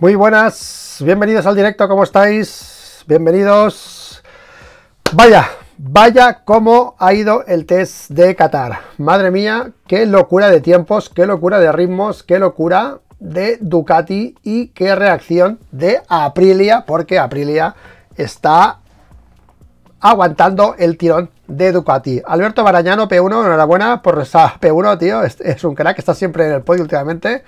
Muy buenas, bienvenidos al directo, ¿cómo estáis? Bienvenidos. Vaya, vaya cómo ha ido el test de Qatar. Madre mía, qué locura de tiempos, qué locura de ritmos, qué locura de Ducati y qué reacción de Aprilia, porque Aprilia está aguantando el tirón de Ducati. Alberto Barañano, P1, enhorabuena por esa P1, tío. Es, un crack, está siempre en el podio últimamente.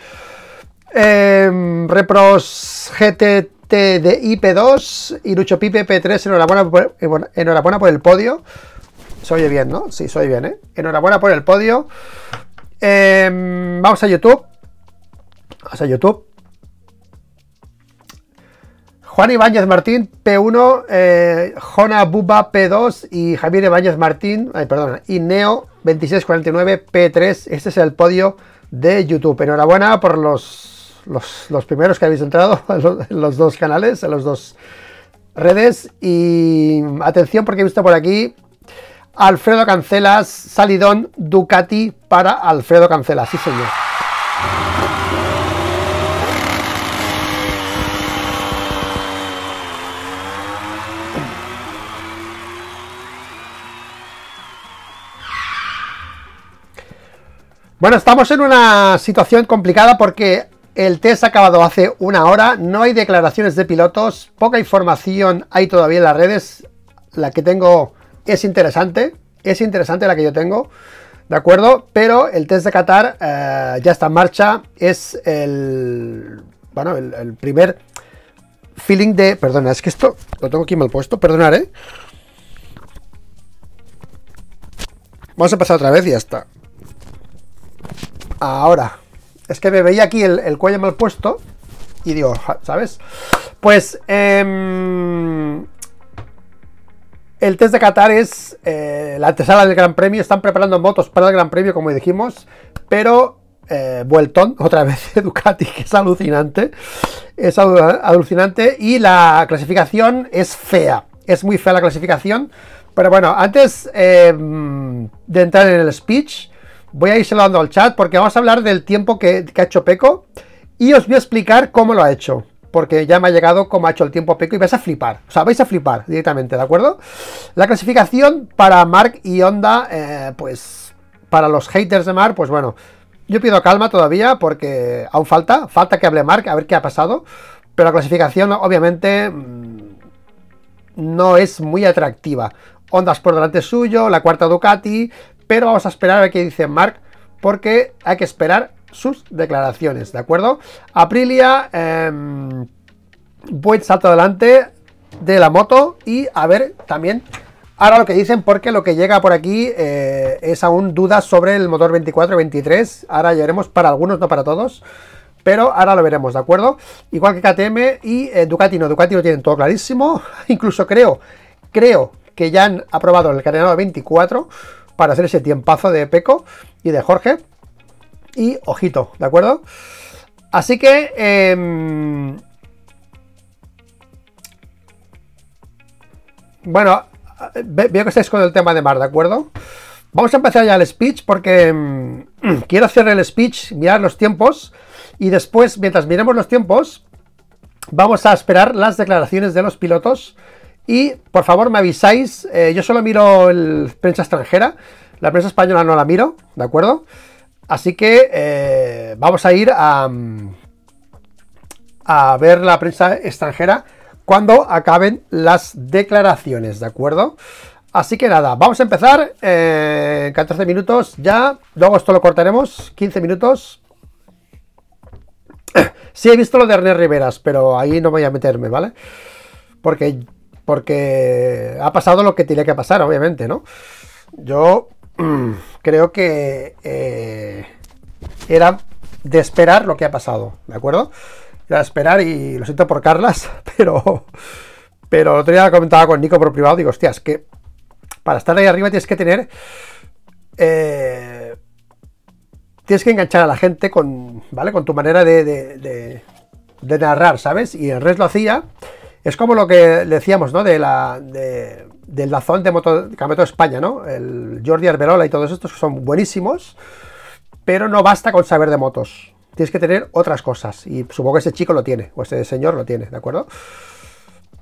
Em, Repros GTT de IP2 y Lucho Pipe P3, enhorabuena por, enhorabuena por el podio. Se oye bien, ¿no? Sí, soy bien, ¿eh? Enhorabuena por el podio. Em, vamos a YouTube. Vamos a YouTube. Juan Ibáñez Martín, P1, eh, Jona Buba, P2 y Javier Ibáñez Martín, ay, perdón, y Neo 2649, P3. Este es el podio de YouTube. Enhorabuena por los, los, primeros que habéis entrado en los dos canales, en los dos redes. Y atención porque he visto por aquí Alfredo Cancelas, salidón Ducati para Alfredo Cancelas, sí señor. Bueno, estamos en una situación complicada porque el test ha acabado hace una hora, no hay declaraciones de pilotos, poca información hay todavía en las redes, la que tengo es interesante, es interesante la que yo tengo, ¿de acuerdo? Pero el test de Qatar eh, ya está en marcha, es el, bueno, el, primer feeling de, perdona, es que esto lo tengo aquí mal puesto, perdonar, ¿eh? Vamos a pasar otra vez y ya está. Ahora, es que me veía aquí el, cuello mal puesto y digo, ¿sabes? Pues em, el test de Qatar es eh, la antesala del Gran Premio. Están preparando motos para el Gran Premio, como dijimos, pero eh, otra vez Ducati, que es alucinante. Es alucinante y la clasificación es fea. Es muy fea la clasificación. Pero bueno, antes em, de entrar en el speech, voy a ir saludando al chat porque vamos a hablar del tiempo que, ha hecho Peco y os voy a explicar cómo lo ha hecho. Porque ya me ha llegado cómo ha hecho el tiempo Peco y vais a flipar. O sea, vais a flipar directamente, ¿de acuerdo? La clasificación para Mark y Honda, eh, pues para los haters de Mark, pues bueno, yo pido calma todavía porque aún falta, falta que hable Mark, a ver qué ha pasado. Pero la clasificación, obviamente, mm, no es muy atractiva. Hondas por delante suyo, la cuarta Ducati, pero vamos a esperar a ver qué dice Mark, porque hay que esperar sus declaraciones, ¿de acuerdo? Aprilia, eh, buen salto adelante de la moto y a ver también ahora lo que dicen, porque lo que llega por aquí eh, es aún dudas sobre el motor 24-23, ahora veremos para algunos, no para todos. Pero ahora lo veremos, ¿de acuerdo? Igual que KTM y eh, Ducati no, Ducati lo tienen todo clarísimo. Incluso creo, creo que ya han aprobado el carenado 24 para hacer ese tiempazo de Peco y de Jorge. Y ojito, ¿de acuerdo? Así que... Em, bueno, veo que estáis con el tema de mar, ¿de acuerdo? Vamos a empezar ya el speech porque em, quiero hacer el speech, mirar los tiempos y después, mientras miremos los tiempos, vamos a esperar las declaraciones de los pilotos y por favor me avisáis, eh, yo solo miro el prensa extranjera, la prensa española no la miro, ¿de acuerdo? Así que eh, vamos a ir a, a ver la prensa extranjera cuando acaben las declaraciones, ¿de acuerdo? Así que nada, vamos a empezar en 14 minutos ya, luego esto lo cortaremos, 15 minutos. Sí he visto lo de Ernest Riveras, pero ahí no voy a meterme, ¿vale? Porque porque ha pasado lo que tiene que pasar, obviamente, ¿no? Yo creo que eh, era de esperar lo que ha pasado, ¿de acuerdo? Era de esperar y lo siento por Carlas, pero, pero el otro día comentaba con Nico por privado, digo, hostias, que para estar ahí arriba tienes que tener... Eh, tienes que enganchar a la gente con, ¿vale? Con tu manera de, de, de narrar, ¿sabes? Y el Res lo hacía es como lo que decíamos, ¿no? De la, del Dazón de Moto, de España, ¿no? El Jordi Arberola y todos estos son buenísimos, pero no basta con saber de motos, tienes que tener otras cosas. Y supongo que ese chico lo tiene, o ese señor lo tiene, ¿de acuerdo?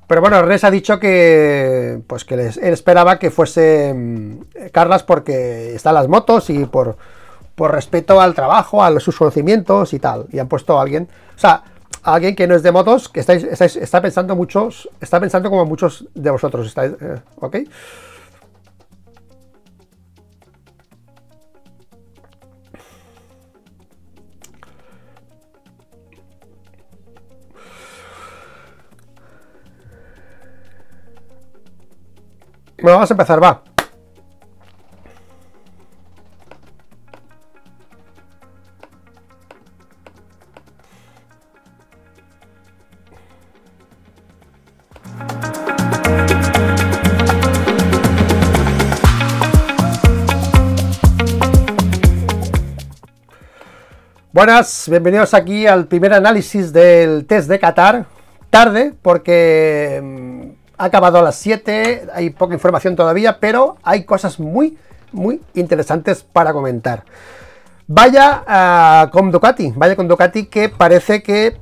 Pero bueno, Res ha dicho que pues que él esperaba que fuese mm, Carlas porque están las motos y por, por respeto al trabajo, a sus conocimientos y tal. Y han puesto a alguien, o sea, alguien que no es de motos, que estáis, está pensando muchos, está pensando como muchos de vosotros, estáis, eh, ¿ok? Bueno, vamos a empezar, va. Buenas, bienvenidos aquí al primer análisis del test de Qatar. Tarde, porque mm, ha acabado a las 7, hay poca información todavía, pero hay cosas muy, muy interesantes para comentar. Vaya uh, con Ducati, vaya con Ducati que parece que,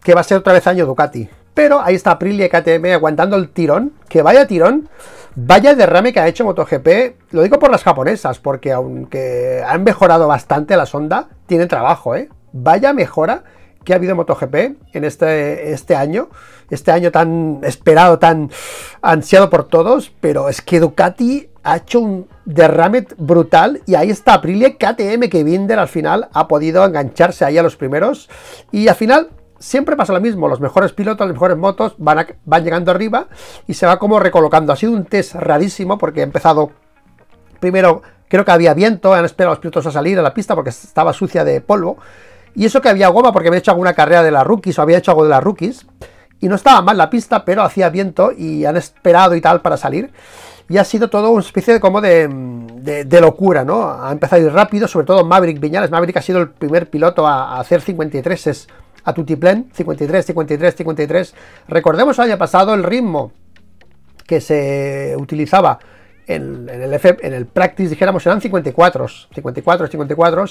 que va a ser otra vez año Ducati. Pero ahí está Aprilia y KTM aguantando el tirón, que vaya tirón, vaya derrame que ha hecho MotoGP. Lo digo por las japonesas, porque aunque han mejorado bastante la sonda, tienen trabajo, ¿eh? Vaya mejora que ha habido MotoGP en este, este año, este año tan esperado, tan ansiado por todos, pero es que Ducati ha hecho un derrame brutal y ahí está Aprilia KTM que Binder al final ha podido engancharse ahí a los primeros y al final siempre pasa lo mismo, los mejores pilotos, las mejores motos van, van llegando arriba y se va como recolocando. Ha sido un test rarísimo porque ha empezado primero, creo que había viento, han esperado a los pilotos a salir a la pista porque estaba sucia de polvo y eso que había goma porque había hecho alguna carrera de las rookies o había hecho algo de las rookies. Y no estaba mal la pista, pero hacía viento y han esperado y tal para salir. Y ha sido todo una especie de como de, locura, ¿no? Ha empezado a ir rápido, sobre todo Maverick Viñales. Maverick ha sido el primer piloto a, hacer 53 es a Tutiplen, 53, 53, 53. Recordemos el año pasado el ritmo que se utilizaba en, el en el practice, dijéramos, eran 54, 54, 54,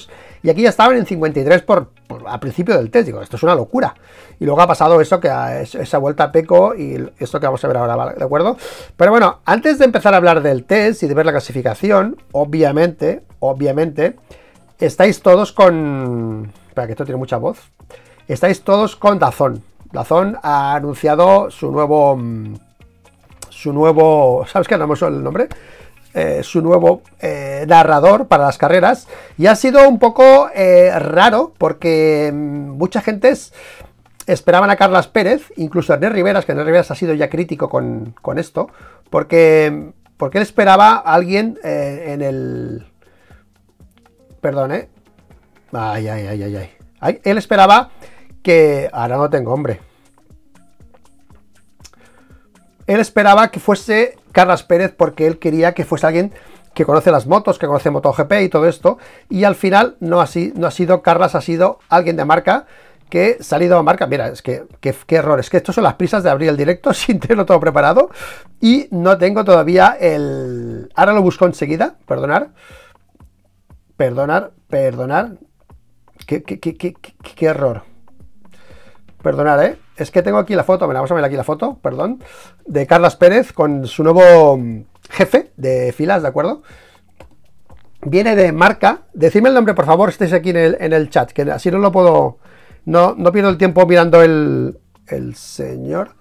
y aquí ya estaban en 53 por, a principio del test. Digo, esto es una locura. Y luego ha pasado eso, que esa vuelta a Peco y esto que vamos a ver ahora, ¿de acuerdo? Pero bueno, antes de empezar a hablar del test y de ver la clasificación, obviamente, obviamente, estáis todos con... Espera, que esto tiene mucha voz. Estáis todos con Dazón. Dazón ha anunciado su nuevo mm, su nuevo, ¿sabes qué? No me el nombre. Eh, su nuevo eh, narrador para las carreras. Y ha sido un poco eh, raro porque mm, mucha gente esperaban a Carlas Pérez, incluso a Ernest Riveras, que Ernest Riveras ha sido ya crítico con, esto, porque, porque él esperaba a alguien en el... Perdón, ¿eh? Ay, ay, ay, ay, ay. Él esperaba que... Ahora no tengo, hombre. Él esperaba que fuese Carlas Pérez porque él quería que fuese alguien que conoce las motos, que conoce MotoGP y todo esto. Y al final no ha, no ha sido Carlas, ha sido alguien de marca que ha salido a marca. Mira, es que qué error. Es que estos son las prisas de abrir el directo sin tenerlo todo preparado. Y no tengo todavía el. Ahora lo busco enseguida. Perdonar. Perdonar, perdonar. Qué error. Perdonar, ¿eh? Es que tengo aquí la foto, me vamos a ver aquí la foto, perdón, de Carlas Pérez con su nuevo mm, jefe de filas, ¿de acuerdo? Viene de marca. Decidme el nombre, por favor, estéis aquí en el, chat, que así no lo puedo. No, no pierdo el tiempo mirando el, el señor.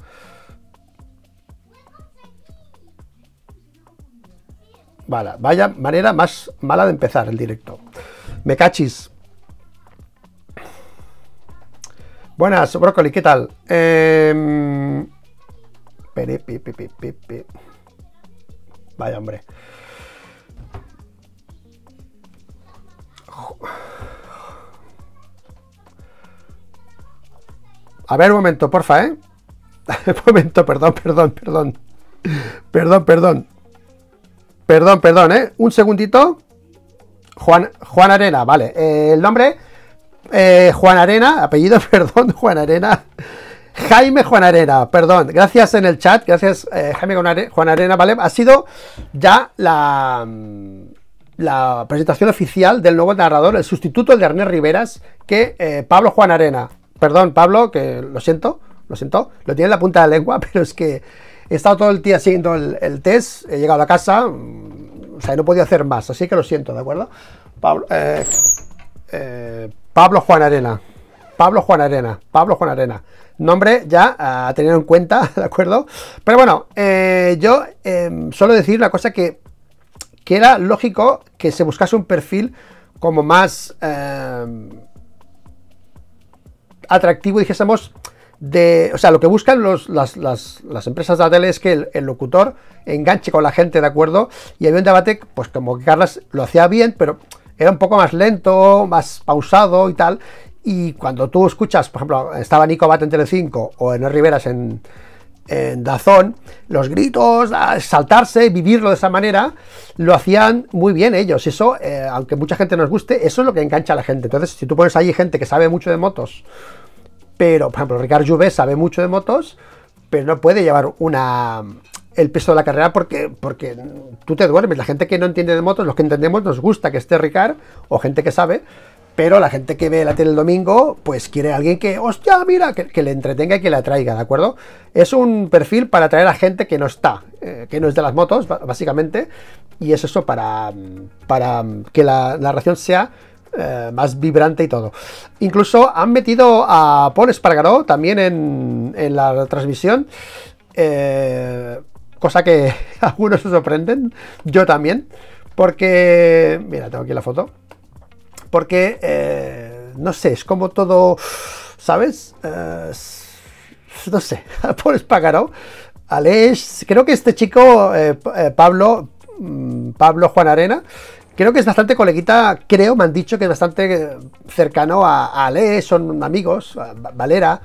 Vale, vaya manera más mala de empezar el directo. Me cachis. Buenas, Brócoli, ¿qué tal? Eh... Vaya, hombre. A ver, un momento, porfa, ¿eh? un momento, perdón, perdón, perdón. Perdón, perdón. Perdón, perdón, ¿eh? Un segundito. Juan, Juan Arena, vale. Eh, el nombre eh, Juan Arena, apellido, perdón, Juan Arena. Jaime Juan Arena, perdón, gracias en el chat, gracias eh, Jaime Juan Arena, ¿vale? Ha sido ya la, mm, la presentación oficial del nuevo narrador, el sustituto de Ernest Riveras, que eh, Pablo Juan Arena. Perdón, Pablo, que lo siento, lo siento, lo tiene en la punta de la lengua, pero es que he estado todo el día siguiendo el, test, he llegado a casa, mm, o sea, no podía hacer más, así que lo siento, ¿de acuerdo? Pablo, eh, Pablo Juan Arena. Pablo Juan Arena. Pablo Juan Arena. Nombre ya a tener en cuenta, ¿de acuerdo? Pero bueno, yo solo decir una cosa que que era lógico que se buscase un perfil como más eh, atractivo, dijésemos, de, o sea, lo que buscan las, empresas de la es que el, locutor enganche con la gente, ¿de acuerdo? Y había un debate, pues como que Carlas lo hacía bien, pero era un poco más lento, más pausado y tal. Y cuando tú escuchas, por ejemplo, estaba Nico Bat en Telecinco o en Riveras en, en Dazón, los gritos, saltarse, vivirlo de esa manera, lo hacían muy bien ellos. Eso, eh, aunque mucha gente nos guste, eso es lo que engancha a la gente. Entonces, si tú pones ahí gente que sabe mucho de motos, pero, por ejemplo, Ricardo Juve sabe mucho de motos, pero no puede llevar una el peso de la carrera porque, porque tú te duermes. La gente que no entiende de motos, los que entendemos, nos gusta que esté Ricard o gente que sabe, pero la gente que ve la tele el domingo, pues quiere alguien que, hostia, mira, que, le entretenga y que le atraiga, ¿de acuerdo? Es un perfil para atraer a gente que no está, eh, que no es de las motos, básicamente, y es eso para, para que la narración sea eh, más vibrante y todo. Incluso han metido a Paul Espargaró también en, en la transmisión, eh, cosa que algunos se sorprenden, yo también, porque, mira, tengo aquí la foto porque, eh, no sé, es como todo, ¿sabes? Eh, no sé, por Espagaró. Aleix, creo que este chico, eh, Pablo, mm, Pablo Juan Arena, creo que es bastante coleguita, creo, me han dicho que es bastante cercano a, a son amigos, Valera,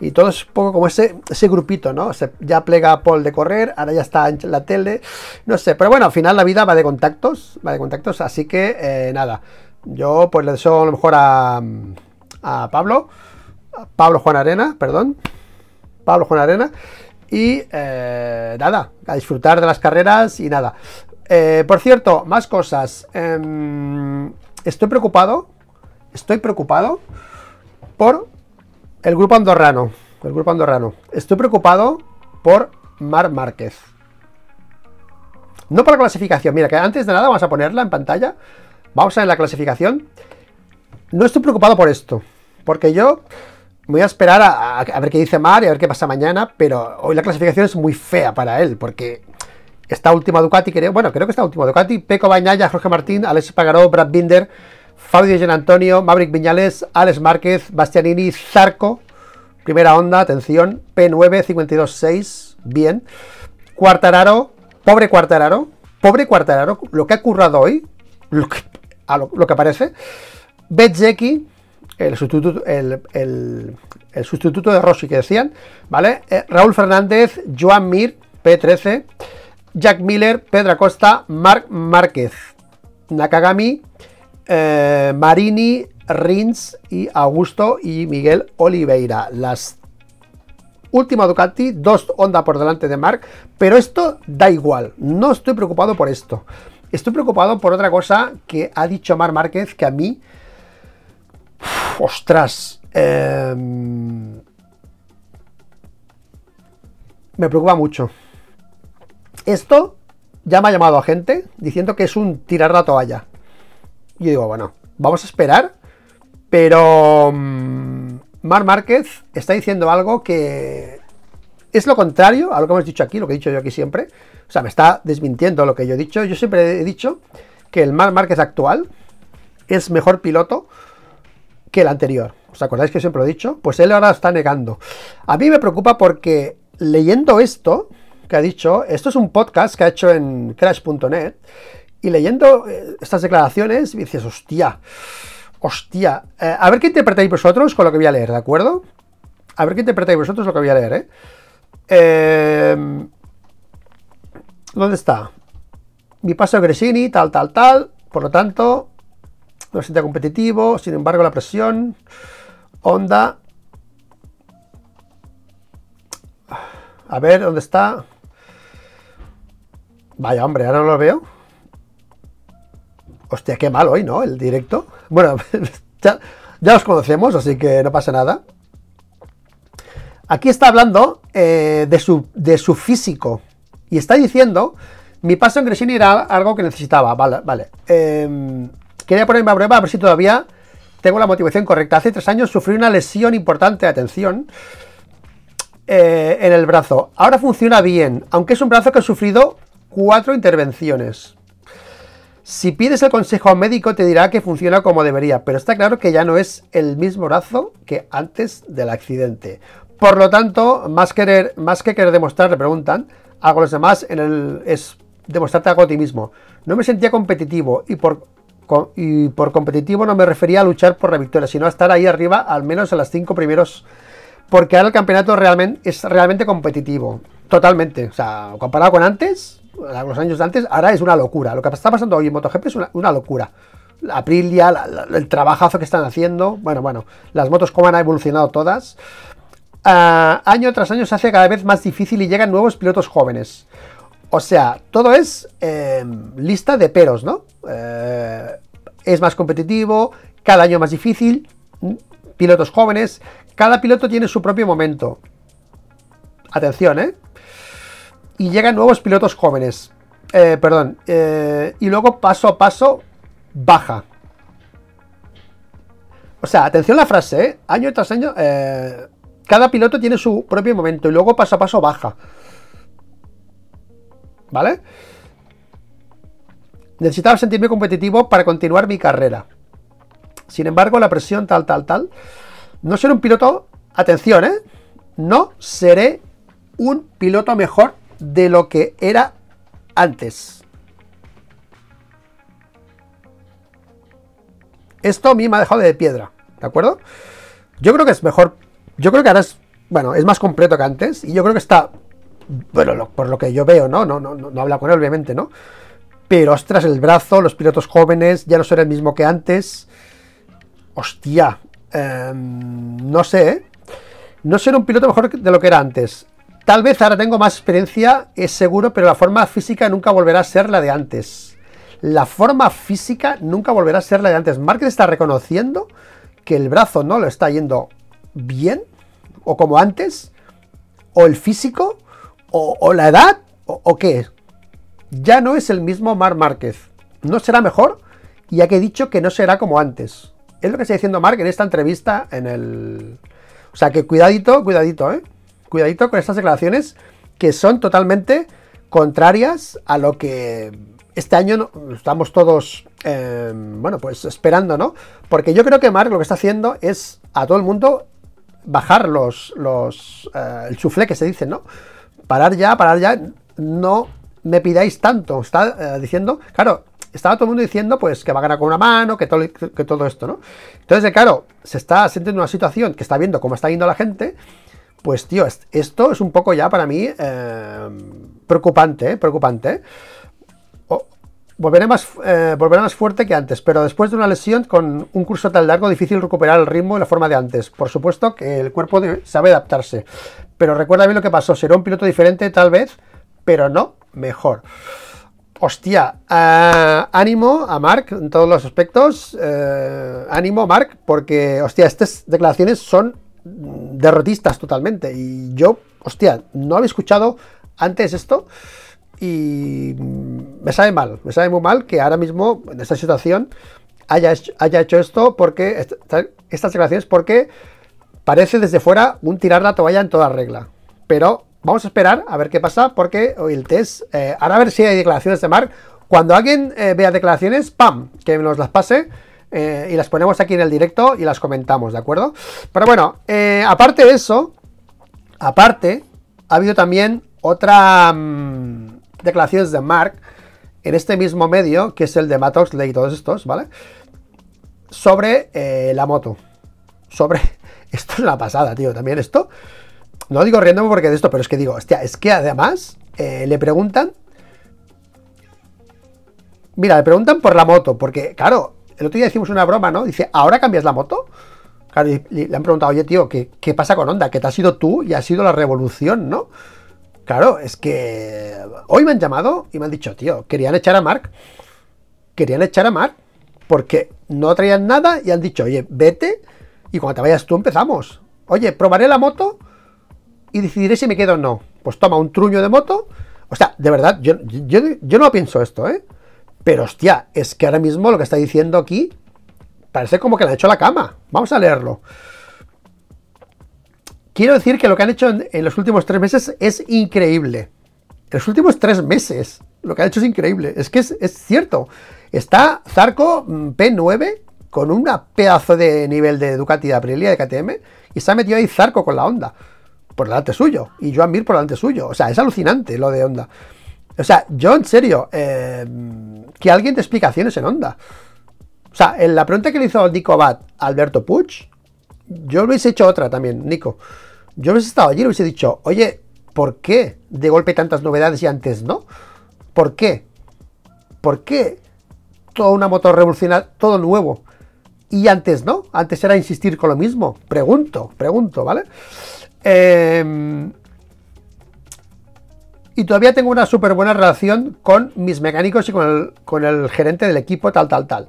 y todo es un poco como ese, ese grupito, ¿no? Se, ya plega Paul de correr, ahora ya está en la tele, no sé, pero bueno, al final la vida va de contactos, va de contactos, así que nada. Yo pues le deseo a lo mejor a, Pablo, Pablo Juan Arena, perdón, Pablo Juan Arena, y eh, nada, a disfrutar de las carreras y nada. Eh, por cierto, más cosas. Em, estoy preocupado, estoy preocupado por el grupo andorrano, el grupo andorrano. Estoy preocupado por Mar Márquez. No por la clasificación, mira que antes de nada vamos a ponerla en pantalla Vamos a ver la clasificación. No estoy preocupado por esto, porque yo voy a esperar a, ver qué dice Mar y a ver qué pasa mañana, pero hoy la clasificación es muy fea para él, porque esta última Ducati, bueno, creo que esta última Ducati, Peco Bañaya, Jorge Martín, Alex Pagaró, Brad Binder, Fabio Gian Antonio, Maverick Viñales, Alex Márquez, Bastianini, Zarco, primera onda, atención, P9, 52.6, bien, Cuartararo, pobre Cuartararo, pobre Cuartararo, lo que ha currado hoy, lo que lo, que aparece. Betzeki, el sustituto, el, sustituto de Rossi que decían, ¿vale? Eh, Raúl Fernández, Joan Mir, P13, Jack Miller, Pedro Acosta, Marc Márquez, Nakagami, eh, Marini, Rins y Augusto y Miguel Oliveira. Las última Ducati, dos Honda por delante de Marc, pero esto da igual, no estoy preocupado por esto. Estoy preocupado por otra cosa que ha dicho Mar Márquez que a mí. ostras. Em, me preocupa mucho. Esto ya me ha llamado a gente diciendo que es un tirar la toalla. Yo digo, bueno, vamos a esperar. Pero. Mm, Mar Márquez está diciendo algo que es lo contrario a lo que hemos dicho aquí, lo que he dicho yo aquí siempre. O sea, me está desmintiendo lo que yo he dicho. Yo siempre he dicho que el Marc Márquez actual es mejor piloto que el anterior. ¿Os acordáis que siempre lo he dicho? Pues él ahora está negando. A mí me preocupa porque leyendo esto que ha dicho, esto es un podcast que ha hecho en crash.net, y leyendo eh, estas declaraciones, dices, hostia, hostia, eh, a ver qué interpretáis vosotros con lo que voy a leer, ¿de acuerdo? A ver qué interpretáis vosotros lo que voy a leer, ¿eh? eh ¿Dónde está? Mi paso Gresini, tal, tal, tal. Por lo tanto, no siente competitivo. Sin embargo, la presión. Onda. A ver, ¿dónde está? Vaya, hombre, ahora no lo veo. Hostia, qué mal hoy, ¿no? El directo. Bueno, ya, ya los conocemos, así que no pasa nada. Aquí está hablando eh, de, su, de su físico. Y está diciendo, mi paso en Gresini era algo que necesitaba. Vale, vale. Em, quería ponerme a prueba a ver si todavía tengo la motivación correcta. Hace tres años sufrí una lesión importante, atención, eh, en el brazo. Ahora funciona bien, aunque es un brazo que ha sufrido cuatro intervenciones. Si pides el consejo a un médico te dirá que funciona como debería, pero está claro que ya no es el mismo brazo que antes del accidente. Por lo tanto, más, que querer demostrar, le preguntan, hago los demás en el, es demostrarte algo a ti mismo. No me sentía competitivo y por, y por competitivo no me refería a luchar por la victoria, sino a estar ahí arriba al menos en las cinco primeros, porque ahora el campeonato realmente es realmente competitivo, totalmente. O sea, comparado con antes, los años antes, ahora es una locura. Lo que está pasando hoy en MotoGP es una, locura. La Aprilia, el trabajazo que están haciendo, bueno, bueno, las motos como han evolucionado todas. Ah, año tras año se hace cada vez más difícil y llegan nuevos pilotos jóvenes. O sea, todo es eh, lista de peros, ¿no? Eh, es más competitivo, cada año más difícil, pilotos jóvenes, cada piloto tiene su propio momento. Atención, ¿eh? Y llegan nuevos pilotos jóvenes. Eh, perdón. y luego paso a paso baja. O sea, atención a la frase, ¿eh? Año tras año, cada piloto tiene su propio momento y luego paso a paso baja. ¿Vale? Necesitaba sentirme competitivo para continuar mi carrera. Sin embargo, la presión tal, tal, tal. No ser un piloto, atención, ¿eh? No seré un piloto mejor de lo que era antes. Esto a mí me ha dejado de piedra, ¿de acuerdo? Yo creo que es mejor. Yo creo que ahora es. Bueno, es más completo que antes. Y yo creo que está bueno, por lo que yo veo, ¿no? No, no, no, habla con él, obviamente, ¿no? Pero ostras, el brazo, los pilotos jóvenes, ya no son el mismo que antes. Hostia, em, no sé, ¿eh? No ser un piloto mejor de lo que era antes. Tal vez ahora tengo más experiencia, es seguro, pero la forma física nunca volverá a ser la de antes. La forma física nunca volverá a ser la de antes. Márquez está reconociendo que el brazo no lo está yendo bien, o como antes, o el físico, o, la edad, o, qué Ya no es el mismo Mar Márquez. No será mejor, ya que he dicho que no será como antes. Es lo que está diciendo Mark en esta entrevista en el... O sea que cuidadito, cuidadito, ¿eh? Cuidadito con estas declaraciones que son totalmente contrarias a lo que este año estamos todos, em, bueno, pues esperando, ¿no? Porque yo creo que Mark lo que está haciendo es a todo el mundo bajar los, los eh, el chuflé que se dice, ¿no? parar ya, parar ya, no me pidáis tanto. Está eh, diciendo, claro, estaba todo el mundo diciendo pues que va a ganar con una mano, que todo, que todo esto, ¿no? Entonces, claro, se está sintiendo una situación que está viendo cómo está yendo la gente. Pues, tío, esto es un poco ya para mí eh, preocupante, ¿eh? preocupante. volveré, más, volveré más fuerte que antes, pero después de una lesión con un curso tan largo, difícil recuperar el ritmo y la forma de antes. Por supuesto que el cuerpo sabe adaptarse, pero recuerda bien lo que pasó. Será un piloto diferente, tal vez, pero no mejor. Hostia, eh, ánimo a Mark en todos los aspectos. Eh, ánimo, Mark, porque, hostia, estas declaraciones son derrotistas totalmente. Y yo, hostia, no había escuchado antes esto y me sabe mal, me sabe muy mal que ahora mismo en esta situación haya hecho, haya hecho esto porque estas declaraciones porque parece desde fuera un tirar la toalla en toda regla. Pero vamos a esperar a ver qué pasa, porque hoy el test. Eh, ahora a ver si hay declaraciones de Mark. Cuando alguien eh, vea declaraciones, ¡pam! Que nos las pase. Eh, y las ponemos aquí en el directo y las comentamos, ¿de acuerdo? Pero bueno, aparte de eso, aparte, ha habido también otra mm, declaraciones de Mark en este mismo medio, que es el de Matt Oxley y todos estos, ¿vale? Sobre la moto. Sobre esto es una pasada, tío. También esto. No digo riéndome porque de esto, pero es que digo, hostia, es que además eh, le preguntan. Mira, le preguntan por la moto, porque, claro, el otro día hicimos una broma, ¿no? Dice, ¿ahora cambias la moto? Claro, le han preguntado, oye, tío, ¿qué, ¿qué pasa con Honda? Que te has sido tú y ha sido la revolución, ¿no? Claro, es que hoy me han llamado y me han dicho, tío, querían echar a Mark querían echar a Mar, porque no traían nada y han dicho, oye, vete y cuando te vayas tú empezamos. Oye, probaré la moto y decidiré si me quedo o no. Pues toma un truño de moto. O sea, de verdad, yo, yo, no pienso esto, ¿eh? Pero hostia, es que ahora mismo lo que está diciendo aquí parece como que le han hecho la cama. Vamos a leerlo. Quiero decir que lo que han hecho en, los últimos tres meses es increíble. En los últimos tres meses, lo que han hecho es increíble. Es que es, es cierto. Está Zarco mm, P9 con un pedazo de nivel de Ducati de Aprilia de KTM y se ha metido ahí Zarco con la Honda por delante suyo y Joan Mir por delante suyo. O sea, es alucinante lo de Honda. O sea, yo en serio, eh, que alguien de explicaciones en Honda. O sea, en la pregunta que le hizo Nico Abad a Alberto Puig, yo hubiese hecho otra también, Nico. Yo hubiese estado allí y hubiese dicho, oye, ¿por qué de golpe tantas novedades y antes no? ¿Por qué? ¿Por qué toda una moto revolucionaria, todo nuevo? Y antes no, antes era insistir con lo mismo. Pregunto, pregunto, ¿vale? Em, y todavía tengo una súper buena relación con mis mecánicos y con el, gerente del equipo, tal, tal, tal.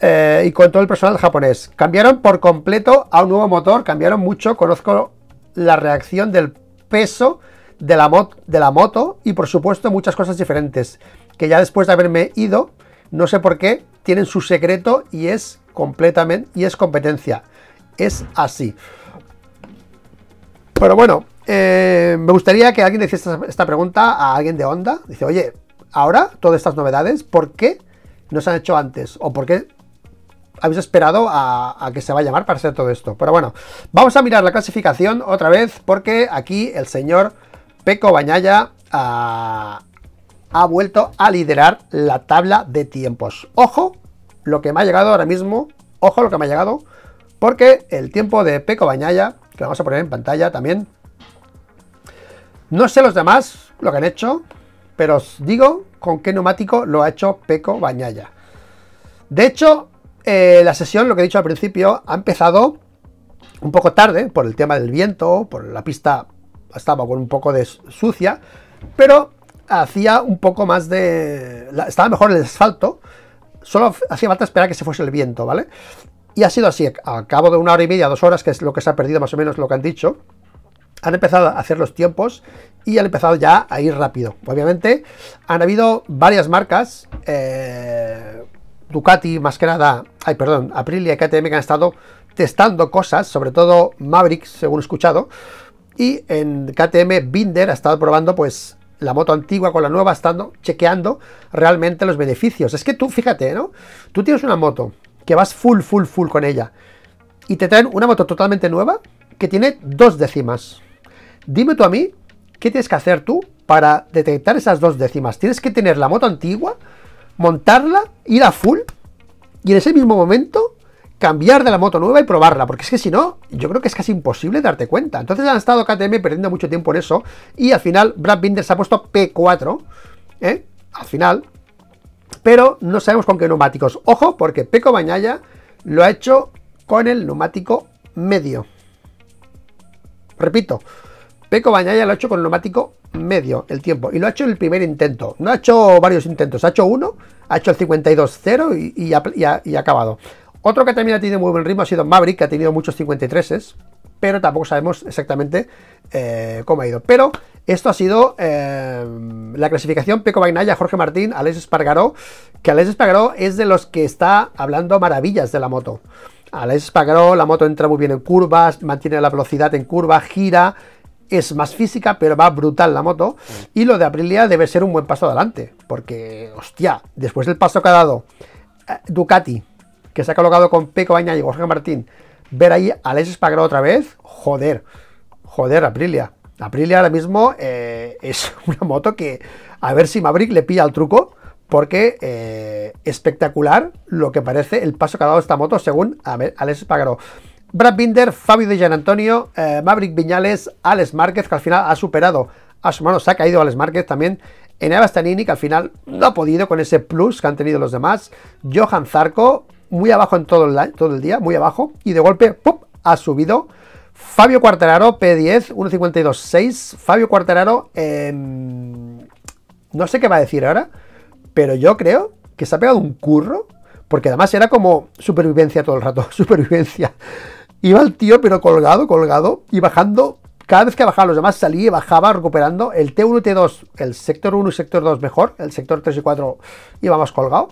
Eh, y con todo el personal japonés. Cambiaron por completo a un nuevo motor, cambiaron mucho. Conozco la reacción del peso de la, de la moto y, por supuesto, muchas cosas diferentes. Que ya después de haberme ido, no sé por qué, tienen su secreto y es completamente, y es competencia. Es así. Pero bueno, eh, me gustaría que alguien hiciese esta, pregunta a alguien de Honda. Dice, oye, ahora todas estas novedades, ¿por qué no se han hecho antes? ¿O por qué habéis esperado a, que se va a llamar para hacer todo esto? Pero bueno, vamos a mirar la clasificación otra vez porque aquí el señor Peco Bañaya ha vuelto a liderar la tabla de tiempos. Ojo, lo que me ha llegado ahora mismo, ojo lo que me ha llegado, porque el tiempo de Peco Bañaya, que lo vamos a poner en pantalla también, no sé los demás lo que han hecho, pero os digo con qué neumático lo ha hecho Peco Bañaya. De hecho, eh, la sesión, lo que he dicho al principio, ha empezado un poco tarde por el tema del viento, por la pista estaba con un poco de sucia, pero hacía un poco más de... Estaba mejor el asfalto, solo hacía falta esperar que se fuese el viento, ¿vale? Y ha sido así, a cabo de una hora y media, dos horas, que es lo que se ha perdido más o menos lo que han dicho, han empezado a hacer los tiempos y han empezado ya a ir rápido. Obviamente han habido varias marcas, eh, Ducati más que nada, ay perdón, Aprilia y KTM que han estado testando cosas, sobre todo Maverick, según he escuchado, y en KTM Binder ha estado probando pues la moto antigua con la nueva, estando chequeando realmente los beneficios. Es que tú, fíjate, ¿no? Tú tienes una moto que vas full, full, full con ella y te traen una moto totalmente nueva que tiene dos décimas. Dime tú a mí, ¿qué tienes que hacer tú para detectar esas dos décimas? Tienes que tener la moto antigua, montarla, ir a full y en ese mismo momento cambiar de la moto nueva y probarla, porque es que si no, yo creo que es casi imposible darte cuenta. Entonces han estado KTM perdiendo mucho tiempo en eso y al final Brad Binder se ha puesto P4, ¿eh? Al final, pero no sabemos con qué neumáticos. Ojo, porque Peco Bañaya lo ha hecho con el neumático medio. Repito, Peco Bañaya lo ha hecho con el neumático medio el tiempo y lo ha hecho en el primer intento. No ha hecho varios intentos, ha hecho uno, ha hecho el 52-0 y, ha, acabado. Otro que también ha tenido muy buen ritmo ha sido Maverick, que ha tenido muchos 53s, pero tampoco sabemos exactamente eh, cómo ha ido. Pero esto ha sido eh, la clasificación Peco Bagnaya, Jorge Martín, Alex Espargaró, que Alex Espargaró es de los que está hablando maravillas de la moto. Alex Espargaró, la moto entra muy bien en curvas, mantiene la velocidad en curva, gira, es más física, pero va brutal la moto. Y lo de Aprilia debe ser un buen paso adelante, porque, hostia, después del paso que ha dado eh, Ducati, que se ha colocado con Peco Bañaya y Jorge Martín, ver ahí a Alex Espargaró otra vez, joder, joder, Aprilia. Aprilia ahora mismo eh, es una moto que a ver si Maverick le pilla el truco, porque eh, espectacular lo que parece el paso que ha dado esta moto según Alex Espargaró. Brad Binder, Fabio de Gian Antonio, eh, Maverick Viñales, Alex Márquez, que al final ha superado a su mano, se ha caído Alex Márquez también. Enea Bastanini, que al final no ha podido con ese plus que han tenido los demás. Johan Zarco, muy abajo en todo el, todo el día, muy abajo, y de golpe, ¡pum! ha subido. Fabio Cuartararo, P10, 1.52.6. Fabio Cuartararo, em, no sé qué va a decir ahora, pero yo creo que se ha pegado un curro, porque además era como supervivencia todo el rato, supervivencia. Iba el tío, pero colgado, colgado, y bajando. Cada vez que bajaba los demás salía y bajaba recuperando el T1 y T2, el sector 1 y sector 2 mejor, el sector 3 y 4 iba más colgado.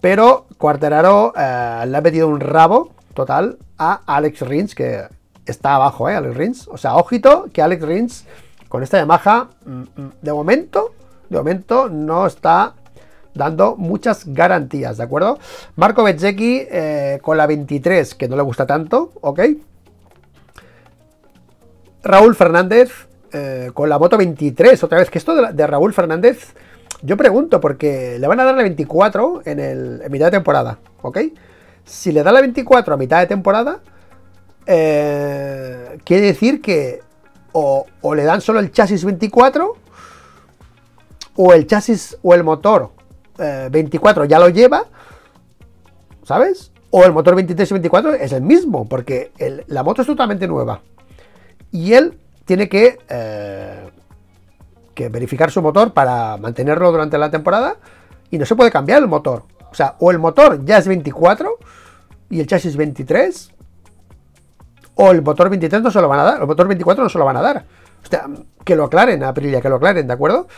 Pero Cuarteraro eh, le ha metido un rabo total a Alex Rins, que está abajo, ¿eh? Alex Rins. O sea, ojito que Alex Rins con esta Yamaha, mm, mm, de momento, de momento no está dando muchas garantías, ¿de acuerdo? Marco Bezzecchi eh, con la 23, que no le gusta tanto, ¿ok? Raúl Fernández eh, con la moto 23, otra vez, que esto de, Raúl Fernández, yo pregunto, porque le van a dar la 24 en, el, mitad de temporada, ¿ok? Si le da la 24 a mitad de temporada, eh, quiere decir que o, o le dan solo el chasis 24 o el chasis o el motor 24 eh, ya lo lleva, ¿sabes? O el motor 23 y 24 es el mismo, porque la moto es totalmente nueva. Y él tiene que, eh, que verificar su motor para mantenerlo durante la temporada y no se puede cambiar el motor. O sea, o el motor ya es 24 y el chasis 23, o el motor 23 no se lo van a dar, el motor 24 no se lo van a dar. Que lo aclaren, Aprilia, que lo aclaren, ¿de acuerdo?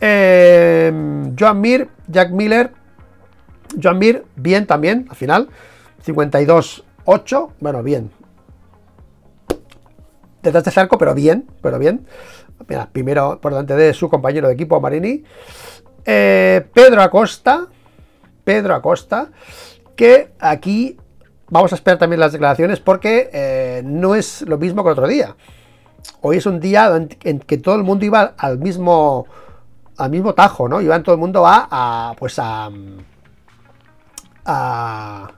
Eh, Joan Mir, Jack Miller. Joan Mir, bien también, al final. 52-8, bueno, bien. Detrás de Zarco, pero bien, pero bien. Mira, primero por delante de su compañero de equipo, Marini. Eh, Pedro Acosta. Pedro Acosta. Que aquí vamos a esperar también las declaraciones porque eh, no es lo mismo que el otro día. Hoy es un día en que todo el mundo iba al mismo al mismo tajo, ¿no? Iban todo el mundo a, pues a, a,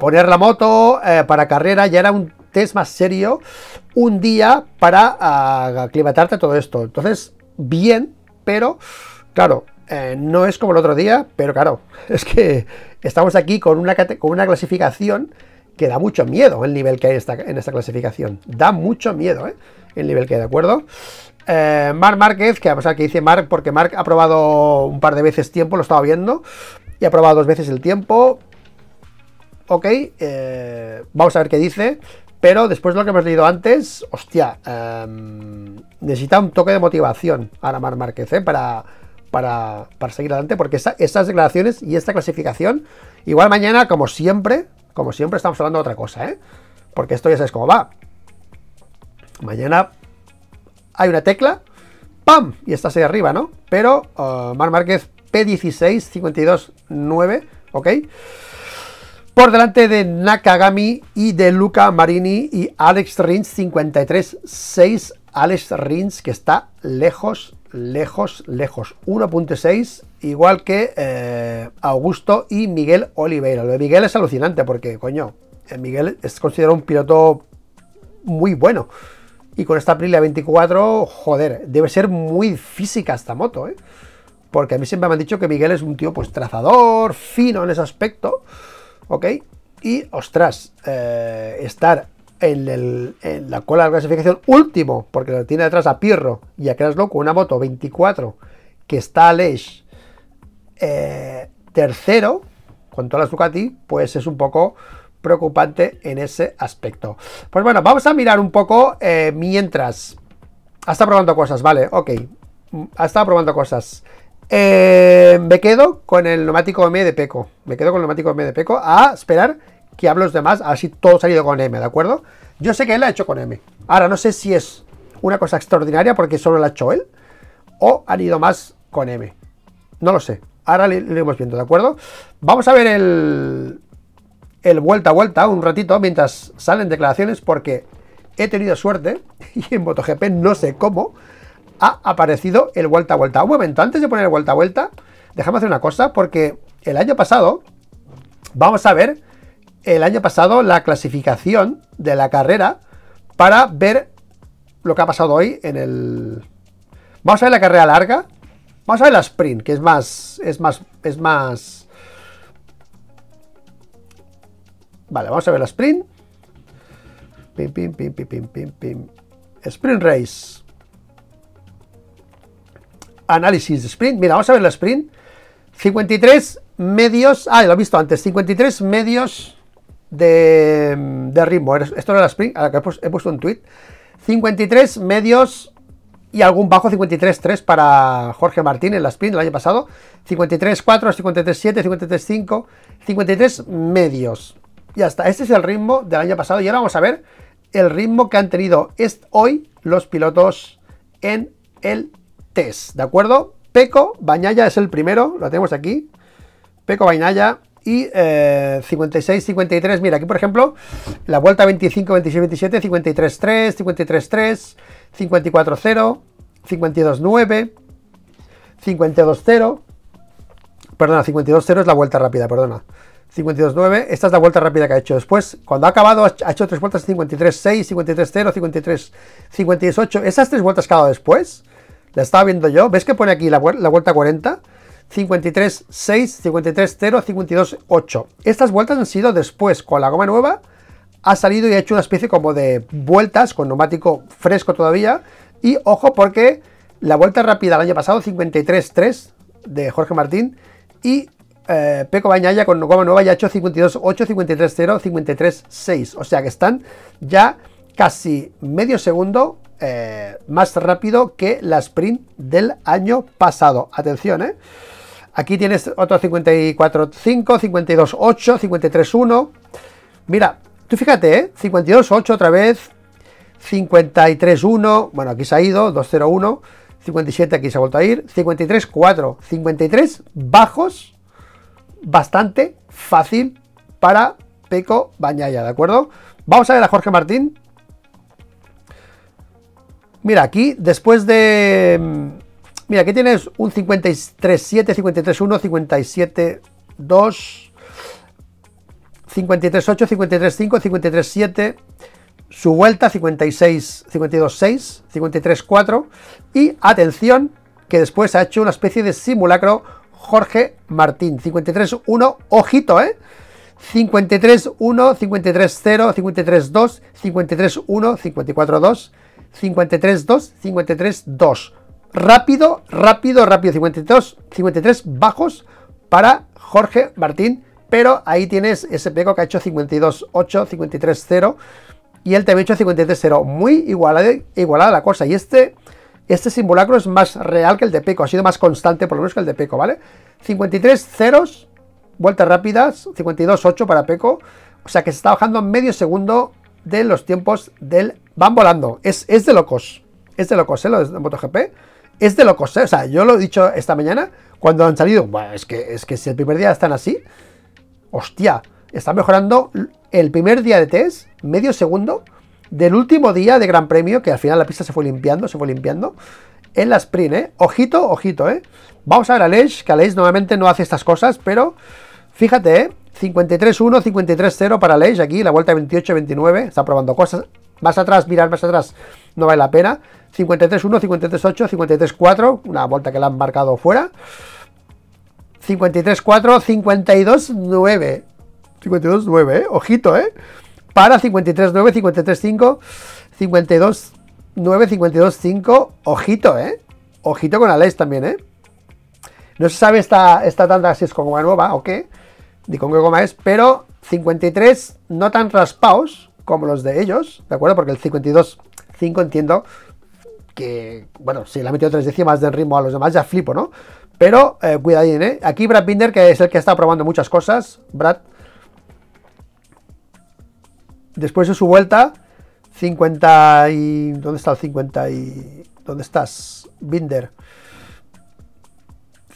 poner la moto eh, para carrera, ya era un test más serio, un día para aclimatarte a todo esto. Entonces, bien, pero claro, eh, no es como el otro día, pero claro, es que estamos aquí con una, con una clasificación que da mucho miedo el nivel que hay en esta clasificación. Da mucho miedo, ¿eh? El nivel que hay, ¿de acuerdo? Eh, Marc Márquez, que vamos a ver que dice Marc, porque Marc ha probado un par de veces tiempo, lo estaba viendo, y ha probado dos veces el tiempo. Ok, eh, vamos a ver qué dice. Pero después de lo que hemos leído antes, hostia, em, necesita un toque de motivación ahora Marc Márquez, ¿eh? Para, para, seguir adelante, porque estas declaraciones y esta clasificación, igual mañana, como siempre, como siempre, estamos hablando de otra cosa, ¿eh? Porque esto ya sabes cómo va. Mañana hay una tecla, ¡pam! Y estás ahí arriba, ¿no? Pero uh, Mar Márquez P16 52 9, ¿ok? Por delante de Nakagami y de Luca Marini y Alex Rins 53 6. Alex Rins que está lejos, lejos, lejos. 1.6, igual que eh, Augusto y Miguel Oliveira. Lo de Miguel es alucinante porque, coño, eh, Miguel es considerado un piloto muy bueno. Y con esta Aprilia 24, joder, debe ser muy física esta moto, ¿eh? Porque a mí siempre me han dicho que Miguel es un tío, pues, trazador, fino en ese aspecto, ¿ok? Y, ostras, eh, estar en, la cola de la clasificación último, porque lo tiene detrás a Pirro y a Kraslow con una moto 24, que está a Lesh eh, tercero, con todas las Ducati, pues es un poco preocupante en ese aspecto. Pues bueno, vamos a mirar un poco eh, mientras. Ha estado probando cosas, vale, ok. Ha estado probando cosas. Eh, me quedo con el neumático M de Peco. Me quedo con el neumático M de Peco a esperar que hable los demás, así todo ha con M, ¿de acuerdo? Yo sé que él ha hecho con M. Ahora no sé si es una cosa extraordinaria porque solo lo ha hecho él o han ido más con M. No lo sé. Ahora lo iremos viendo, ¿de acuerdo? Vamos a ver el, el vuelta a vuelta un ratito mientras salen declaraciones porque he tenido suerte y en MotoGP no sé cómo ha aparecido el vuelta a vuelta. Un momento, antes de poner el vuelta a vuelta, déjame hacer una cosa porque el año pasado, vamos a ver el año pasado la clasificación de la carrera para ver lo que ha pasado hoy en el... Vamos a ver la carrera larga. Vamos a ver la sprint, que es más... Es más... Es más Vale, vamos a ver la sprint. Pim, pim, pim, pim, pim, pim, pim. Sprint race. Análisis de sprint. Mira, vamos a ver la sprint. 53 medios. Ah, lo he visto antes. 53 medios de, de ritmo. Esto era la Spring, a la que he puesto un tweet. 53 medios y algún bajo 53-3 para Jorge Martín en la sprint del año pasado. 53-4, 53-7, 53-5, 53 medios. Ya está, este es el ritmo del año pasado y ahora vamos a ver el ritmo que han tenido hoy los pilotos en el test, ¿de acuerdo? Peco Bañaya es el primero, lo tenemos aquí. Peco Bañaya y 56, 53. Mira, aquí por ejemplo, la vuelta 25, 26, 27, 53, 3, 53, 3, 54, 0, 52, 9, 52, 0. Perdona, 52, 0 es la vuelta rápida, perdona. 52, 9, esta es la vuelta rápida que ha hecho. Después, cuando ha acabado, ha hecho tres vueltas 53, 6, 53, 0, 53, 58. Esas tres vueltas que ha dado después, la estaba viendo yo. ¿Ves que pone aquí la, la vuelta 40? 53, 6, 53, 0, 52, 8. Estas vueltas han sido después, con la goma nueva, ha salido y ha hecho una especie como de vueltas con neumático fresco todavía. Y ojo porque la vuelta rápida el año pasado, 53, 3 de Jorge Martín. Y eh, Peco Bañaya con goma nueva ya ha hecho 52, 8, 53, 0, 53, 6. O sea que están ya casi medio segundo eh, más rápido que la sprint del año pasado. Atención, ¿eh? Aquí tienes otro 54.5, 52.8, 53.1. Mira, tú fíjate, ¿eh? 52.8 otra vez, 53.1, bueno, aquí se ha ido, 2.01, 57 aquí se ha vuelto a ir, 53.4, 53 bajos, bastante fácil para Peco Bañaya, ¿de acuerdo? Vamos a ver a Jorge Martín. Mira, aquí, después de Mira, aquí tienes un 53.7, 53.1, 57.2, 53.8, 53.5, 53.7, su vuelta 56, 52.6, 53.4 y atención que después ha hecho una especie de simulacro Jorge Martín, 53.1, ojito, ¿eh? 53.1, 53.0, 53.2, 53.1, 54.2, 53.2, 53.2 rápido, rápido, rápido. 52, 53 bajos para Jorge Martín. Pero ahí tienes ese Peco que ha hecho 52, 8, 53, 0. Y él también ha hecho 53, 0. Muy igualada, igualada la cosa. Y este, este simulacro es más real que el de Peco. Ha sido más constante, por lo menos que el de Peco, ¿vale? 53 ceros, vueltas rápidas. 52, 8 para Peco. O sea que se está bajando medio segundo de los tiempos del... Van volando. Es, es de locos. Es de locos, ¿eh? Lo de MotoGP es de locos, ¿eh? O sea, yo lo he dicho esta mañana cuando han salido. Bueno, es que, es que si el primer día están así, hostia, está mejorando el primer día de test, medio segundo, del último día de Gran Premio, que al final la pista se fue limpiando, se fue limpiando, en la sprint, ¿eh? Ojito, ojito, ¿eh? Vamos a ver a Aleix, que Aleix normalmente no hace estas cosas, pero fíjate, ¿eh? 53-1, 53-0 para Aleix, aquí, la vuelta 28-29, está probando cosas. Más atrás, mirar más atrás, no vale la pena. 53-1, 53-8, 53-4, una vuelta que la han marcado fuera. 53-4, 52-9. 52-9, ¿eh? Ojito, ¿eh? Para 53-9, 53-5, 52-9, 52-5. Ojito, ¿eh? Ojito con Alex también, ¿eh? No se sabe esta, esta tanda si es con goma nueva o qué, ni con qué goma es, pero 53 no tan raspados como los de ellos, ¿de acuerdo? Porque el 52-5 entiendo que, bueno, si le ha metido tres décimas de ritmo a los demás, ya flipo, ¿no? Pero eh, cuidadín, ¿eh? Aquí Brad Binder, que es el que está probando muchas cosas. Brad. Después de su vuelta, 50 y... ¿Dónde está el 50 y... ¿Dónde estás? Binder.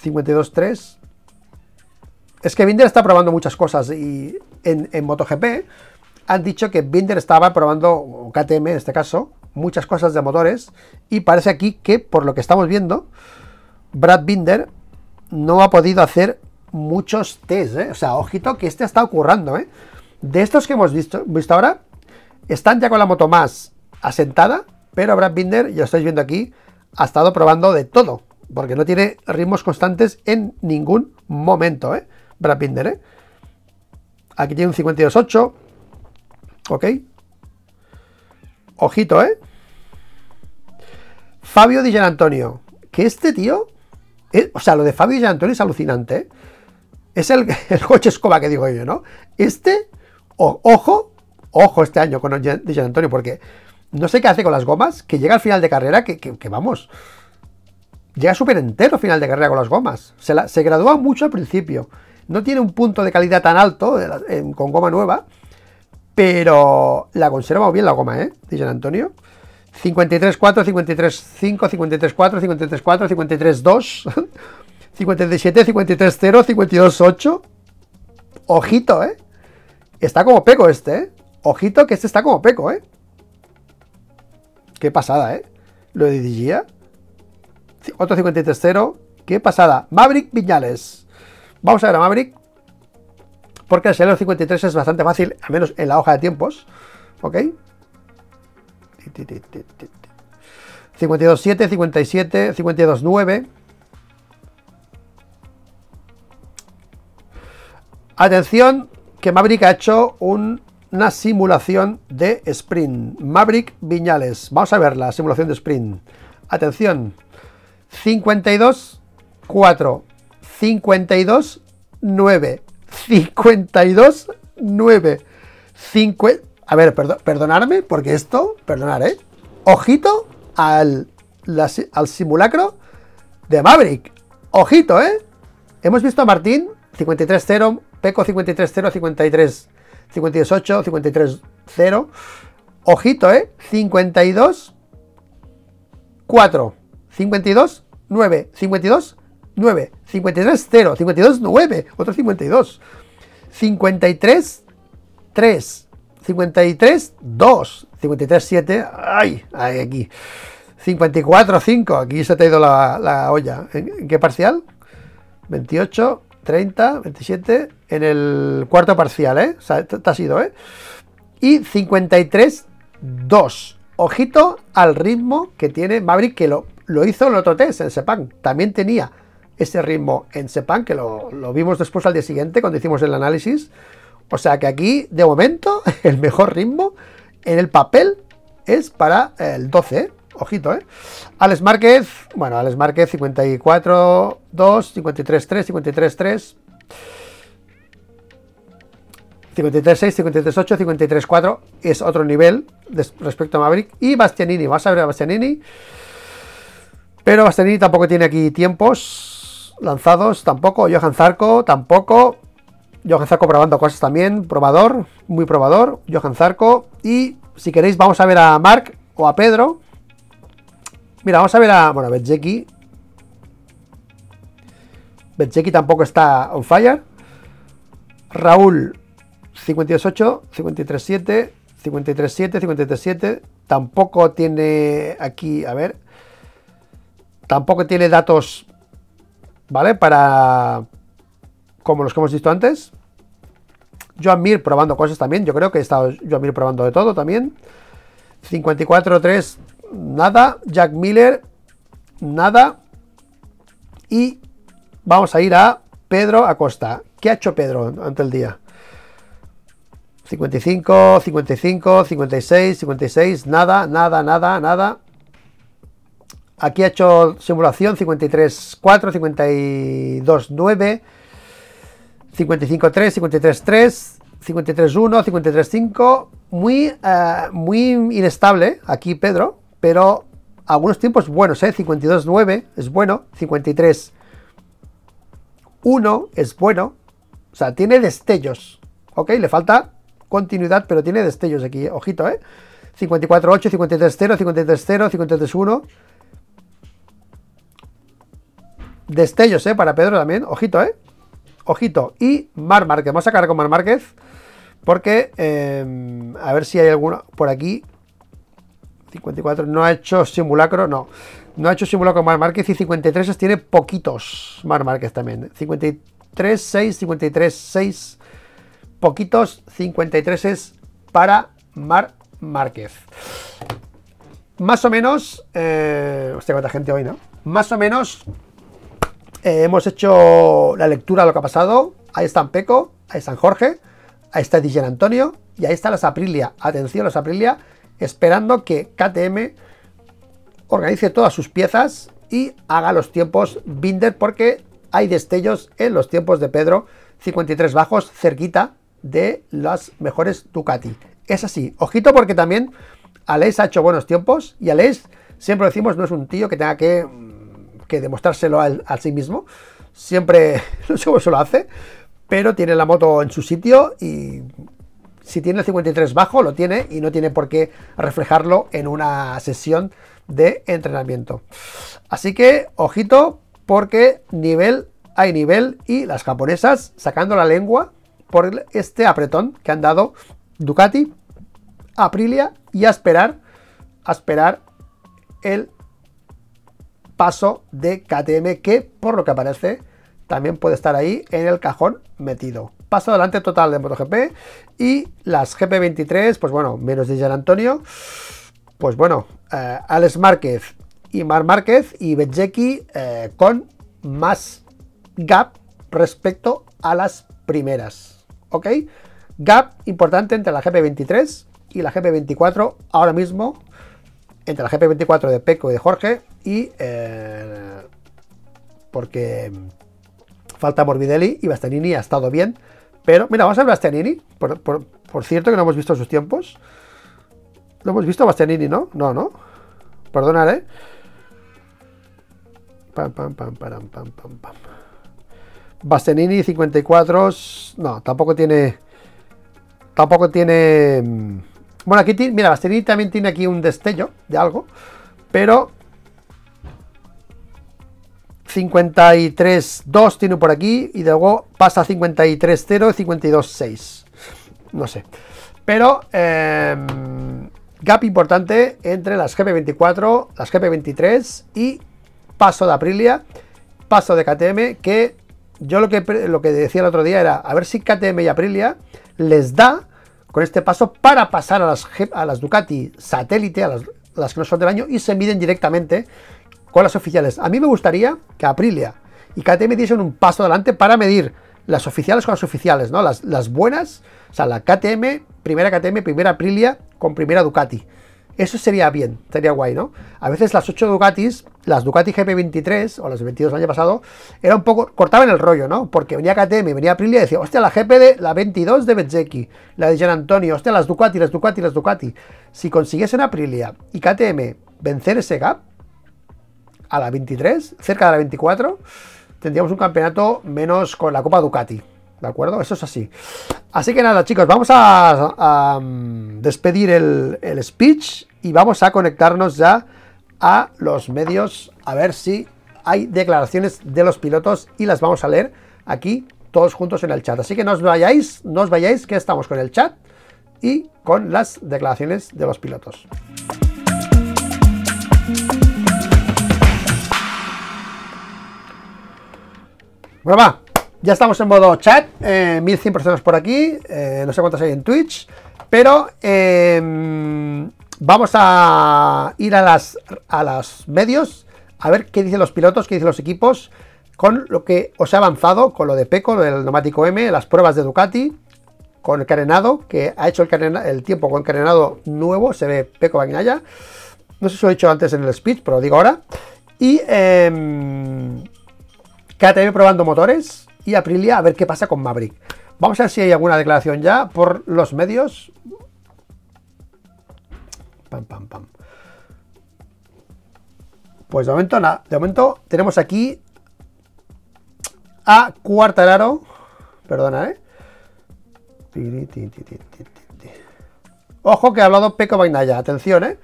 52-3. Es que Binder está probando muchas cosas y en MotoGP han dicho que Binder estaba probando, KTM en este caso, muchas cosas de motores y parece aquí que por lo que estamos viendo Brad Binder no ha podido hacer muchos test, ¿eh? o sea, ojito que este está ocurriendo, ¿eh? de estos que hemos visto, visto ahora están ya con la moto más asentada, pero Brad Binder, ya estáis viendo aquí, ha estado probando de todo, porque no tiene ritmos constantes en ningún momento, ¿eh? Brad Binder, ¿eh? Aquí tiene un 52.8, ¿ok? Ojito, ¿eh? Fabio Di Antonio. Que este tío o sea, lo de Fabio y Antonio es alucinante. ¿eh? Es el, coche escoba que digo yo, ¿no? Este, ojo, ojo este año con Jean Antonio, porque no sé qué hace con las gomas, que llega al final de carrera, que, vamos, llega súper entero final de carrera con las gomas. Se gradúa mucho al principio. No tiene un punto de calidad tan alto con goma nueva, pero la conserva bien la goma, ¿eh? Dice Antonio. 53.4, 53.5, 53.4, 53.4, 53.2, 57, 53.0, 52.8. Ojito, ¿eh? Está como peco este, ¿eh? Ojito que este está como peco, ¿eh? Qué pasada, ¿eh? Lo de Digia. Otro 53.0. Qué pasada. Maverick Viñales. Vamos a ver a Maverick. Porque el Sailor 53 es bastante fácil, al menos en la hoja de tiempos. ¿Ok? 52.7, 57, 52.9. Atención, que Maverick ha hecho una simulación de sprint. Maverick Viñales. Vamos a ver la simulación de sprint. Atención. 52, 4, 52, 9, 52, 9, 50. A ver, perdonarme, porque esto, perdonar, ¿eh? Ojito al, al simulacro de Maverick. Ojito, ¿eh? Hemos visto a Martín 53-0, Peco 53-0, 53, 58, 53-0. Ojito, ¿eh? 52, 4, 52, 9, 52, 9, 53, 0, 52, 9, otro 52, 53, 3, 53, 2, 53, 7, ay, ay aquí, 54, 5, aquí se te ha ido la, la olla. ¿En, qué parcial? 28, 30, 27, en el cuarto parcial, ¿eh? O sea, te ido, ¿eh? Y 53, 2. Ojito al ritmo que tiene Maverick, que lo, lo hizo en otro test, en Sepang. También tenía ese ritmo en Sepang, que lo, vimos después al día siguiente cuando hicimos el análisis. O sea que aquí, de momento, el mejor ritmo en el papel es para el 12, ¿eh? Ojito, ¿eh? Alex Márquez, bueno, Alex Márquez 54, 2, 53, 3, 53, 3. 53, 6, 53, 8, 53, 4 es otro nivel respecto a Maverick. Y Bastianini, vas a ver a Bastianini. Pero Bastianini tampoco tiene aquí tiempos lanzados, tampoco. Johan Zarco, tampoco. Johan Zarco probando cosas también, probador, muy probador. Johan Zarco. Y si queréis, vamos a ver a Mark o a Pedro. Mira, vamos a ver a. Bueno, Betzeki. Betzeki tampoco está on fire. Raúl, 58, 53-7, 53-7, 53-7. Tampoco tiene aquí, a ver, Tampoco tiene datos, ¿vale? Para, como los que hemos visto antes. Joan Mir probando cosas también. Yo creo que he estado Joan Mir probando de todo también. 54-3, nada. Jack Miller, nada. Y vamos a ir a Pedro Acosta. ¿Qué ha hecho Pedro ante el día? 55, 55, 56, 56, nada, nada, nada, nada. Aquí ha hecho simulación 53.4, 52.9, 55.3, 53.3, 53.1, 53.5. Muy, uh, muy inestable aquí Pedro, pero algunos tiempos buenos, ¿eh? 52.9 es bueno, 53.1 es bueno. O sea, tiene destellos, ¿ok? Le falta continuidad, pero tiene destellos aquí, ojito, ¿eh? 54.8, 53.0, 53.0, 53.1. Destellos, ¿eh? Para Pedro también. Ojito, ¿eh? Ojito. Y Mar Márquez. Vamos a sacar con Mar Márquez. Porque, em, a ver si hay alguno por aquí. 54. No ha hecho simulacro, no. No ha hecho simulacro Mar Márquez. Y 53 tiene poquitos Mar Márquez también. 53, 6, 53, 6. Poquitos 53 es para Mar Márquez. Más o menos. Eh, hostia, cuánta gente hoy, ¿no? Más o menos eh, hemos hecho la lectura de lo que ha pasado. Ahí están Peco, ahí están Jorge, ahí está DJ Antonio y ahí está las Aprilia. Atención, las Aprilia, esperando que KTM organice todas sus piezas y haga los tiempos Binder porque hay destellos en los tiempos de Pedro 53 bajos cerquita de las mejores Ducati. Es así, ojito porque también Aleix ha hecho buenos tiempos y Aleix, siempre decimos, no es un tío que tenga que, que demostrárselo a, sí mismo, siempre, no sé cómo se lo hace, pero tiene la moto en su sitio y si tiene el 53 bajo, lo tiene y no tiene por qué reflejarlo en una sesión de entrenamiento. Así que, ojito, porque nivel hay nivel y las japonesas sacando la lengua por este apretón que han dado Ducati, Aprilia y a esperar, a esperar el paso de KTM que por lo que aparece también puede estar ahí en el cajón metido. Paso adelante total de MotoGP y las GP23, pues bueno, menos de Gian Antonio, pues bueno, eh, Alex Márquez y Mar Márquez y Bezzecchi eh, con más gap respecto a las primeras. ¿Ok? Gap importante entre la GP23 y la GP24 ahora mismo. Entre la GP24 de Peco y de Jorge. Y eh, porque falta Morbidelli y Bastianini ha estado bien. Pero mira, vamos a ver Bastianini. Por, por, cierto que no hemos visto sus tiempos. ¿Lo hemos visto Bastianini, no? No, no. Perdonad, ¿eh? Bastianini 54. No, tampoco tiene. Tampoco tiene. Mm, bueno, aquí tiene. Mira, Bastianini también tiene aquí un destello de algo. Pero. 53.2 tiene por aquí. Y luego pasa a 53.0 y 52.6. No sé. Pero. Em, gap importante entre las GP24, las GP23 y paso de Aprilia, paso de KTM, que yo lo que, lo que decía el otro día era a ver si KTM y Aprilia les da con este paso para pasar a las, a las Ducati satélite, a las, que no son del año, y se miden directamente con las oficiales. A mí me gustaría que Aprilia y KTM diesen un paso adelante para medir las oficiales con las oficiales, ¿no? Las, buenas, o sea, la KTM, primera KTM, primera Aprilia con primera Ducati. Eso sería bien, sería guay, ¿no? A veces las 8 Ducatis, las Ducati GP23 o las 22 del año pasado, era un poco, cortaban el rollo, ¿no? Porque venía KTM, venía Aprilia y decía, hostia, la GP de la 22 de Bezzecchi, la de Gian Antonio, hostia, las Ducati, las Ducati, las Ducati. Si consiguiesen Aprilia y KTM vencer ese gap a la 23, cerca de la 24, tendríamos un campeonato menos con la Copa Ducati. ¿De acuerdo? Eso es así. Así que nada, chicos, vamos a, mm, despedir el, el, speech y vamos a conectarnos ya a los medios a ver si hay declaraciones de los pilotos y las vamos a leer aquí todos juntos en el chat. Así que no os vayáis, no os vayáis, que estamos con el chat y con las declaraciones de los pilotos. Va, ya estamos en modo chat, 1100 eh, personas por aquí, eh, no sé cuántas hay en Twitch, pero em, vamos a ir a las a los medios a ver qué dicen los pilotos, qué dicen los equipos con lo que os he avanzado, con lo de Peco, lo del neumático M, las pruebas de Ducati, con el carenado, que ha hecho el, el tiempo con carenado nuevo, se ve Peco Bagnaya. No sé si lo he dicho antes en el speech, pero lo digo ahora. Y eh, KTM probando motores, y Aprilia a ver qué pasa con Maverick. Vamos a ver si hay alguna declaración ya por los medios. Pam, pam, pam. Pues de momento nada. De momento tenemos aquí a Cuartararo. Perdona, ¿eh? Ojo que ha hablado Peco Bainaya. Atención, ¿eh?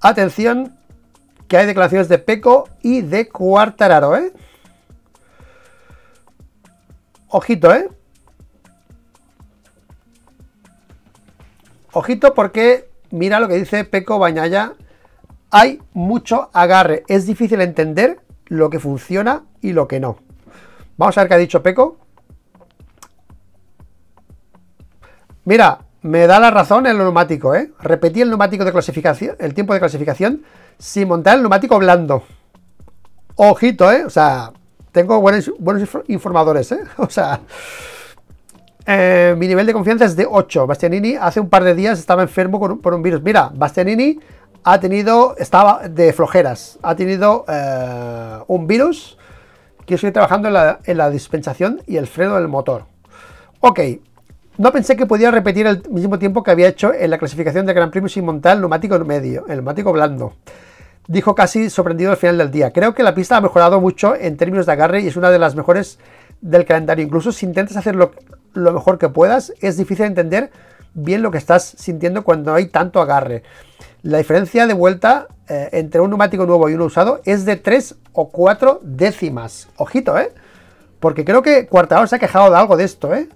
Atención que hay declaraciones de Peco y de Cuartararo, ¿eh? Ojito, ¿eh? Ojito porque mira lo que dice Peco Bañaya. Hay mucho agarre. Es difícil entender lo que funciona y lo que no. Vamos a ver qué ha dicho Peco. Mira, me da la razón el neumático, ¿eh? Repetí el neumático de clasificación, el tiempo de clasificación, sin montar el neumático blando. Ojito, ¿eh? O sea, tengo buenos, informadores, ¿eh? O sea, eh, mi nivel de confianza es de 8. Bastianini hace un par de días estaba enfermo por un virus. Mira, Bastianini ha tenido, estaba de flojeras, ha tenido eh, un virus que estoy trabajando en la, dispensación y el freno del motor. Ok, no pensé que podía repetir el mismo tiempo que había hecho en la clasificación del Gran Premio sin montar el neumático medio, el neumático blando. Dijo casi sorprendido al final del día. Creo que la pista ha mejorado mucho en términos de agarre y es una de las mejores del calendario. Incluso si intentas hacerlo lo mejor que puedas, es difícil entender bien lo que estás sintiendo cuando hay tanto agarre. La diferencia de vuelta eh, entre un neumático nuevo y uno usado es de 3 o 4 décimas. Ojito, ¿eh? Porque creo que Cuartado se ha quejado de algo de esto, ¿eh?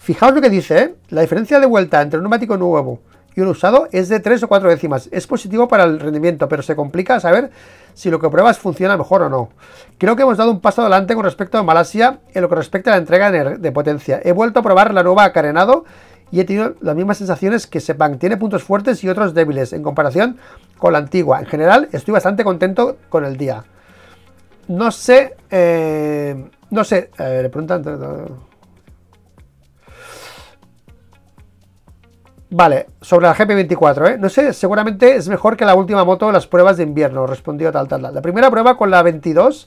Fijaos lo que dice, ¿eh? La diferencia de vuelta entre un neumático nuevo y un usado es de 3 o 4 décimas. Es positivo para el rendimiento, pero se complica saber si lo que pruebas funciona mejor o no. Creo que hemos dado un paso adelante con respecto a Malasia en lo que respecta a la entrega de potencia. He vuelto a probar la nueva carenado y he tenido las mismas sensaciones que Sepang. Tiene puntos fuertes y otros débiles en comparación con la antigua. En general, estoy bastante contento con el día. No sé, eh, no sé, eh, le preguntan... Vale, sobre la GP24, ¿eh? No sé, seguramente es mejor que la última moto de las pruebas de invierno, respondió tal, tal, tal. La primera prueba con la 22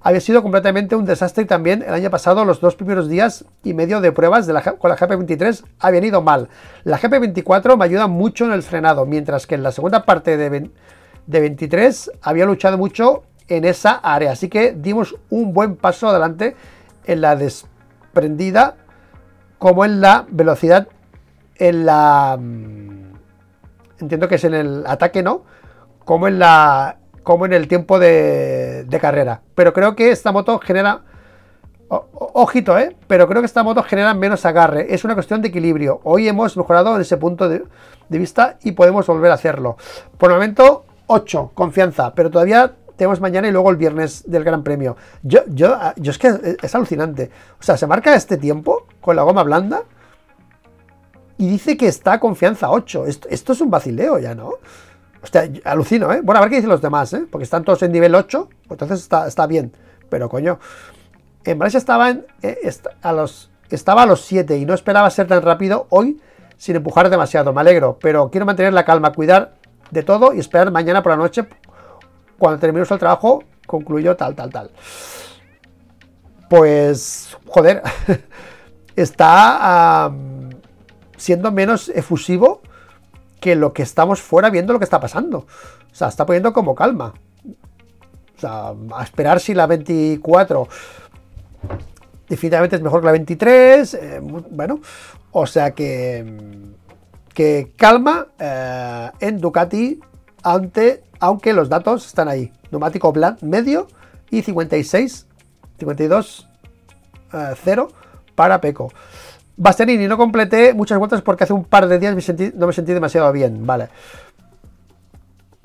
había sido completamente un desastre también el año pasado los dos primeros días y medio de pruebas de la, con la GP23 habían ido mal. La GP24 me ayuda mucho en el frenado, mientras que en la segunda parte de, de 23 había luchado mucho en esa área. Así que dimos un buen paso adelante en la desprendida como en la velocidad, en la... Mm, entiendo que es en el ataque, ¿no? Como en la como en el tiempo de, carrera. Pero creo que esta moto genera... ojito, ¿eh? Pero creo que esta moto genera menos agarre. Es una cuestión de equilibrio. Hoy hemos mejorado en ese punto de, vista y podemos volver a hacerlo. Por el momento, 8, confianza. Pero todavía tenemos mañana y luego el viernes del Gran Premio. Yo, yo, yo es que es alucinante. O sea, se marca este tiempo con la goma blanda y dice que está confianza 8. Esto, esto es un vacileo ya, ¿no? Hostia, alucino, ¿eh? Bueno, a ver qué dicen los demás, ¿eh? Porque están todos en nivel 8, pues entonces está, bien. Pero coño, en Valencia estaba, eh, a los, estaba a los 7 y no esperaba ser tan rápido hoy sin empujar demasiado. Me alegro, pero quiero mantener la calma, cuidar de todo y esperar mañana por la noche, cuando terminemos el trabajo, concluyó tal, tal, tal. Pues, joder, está siendo menos efusivo que lo que estamos fuera viendo lo que está pasando. O sea, está poniendo como calma. O sea, a esperar si la 24 definitivamente es mejor que la 23. Eh, bueno, o sea que, que calma eh, en Ducati ante, aunque los datos están ahí. Neumático blanco medio y 56, 52, 0 para Peco. Bastianini, no completé muchas vueltas porque hace un par de días no me sentí demasiado bien. Vale.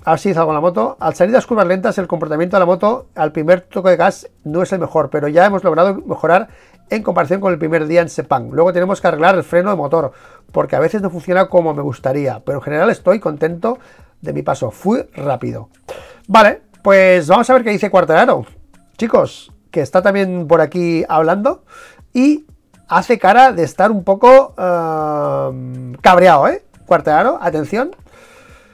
Ahora sí salgo en la moto. Al salir de las curvas lentas, el comportamiento de la moto al primer toque de gas no es el mejor, pero ya hemos logrado mejorar en comparación con el primer día en Sepang. Luego tenemos que arreglar el freno de motor, porque a veces no funciona como me gustaría, pero en general estoy contento de mi paso. Fui rápido. Vale, pues vamos a ver qué dice Cuartararo. Chicos, que está también por aquí hablando. Y hace cara de estar un poco uh, cabreado, ¿eh? Cuartararo, atención.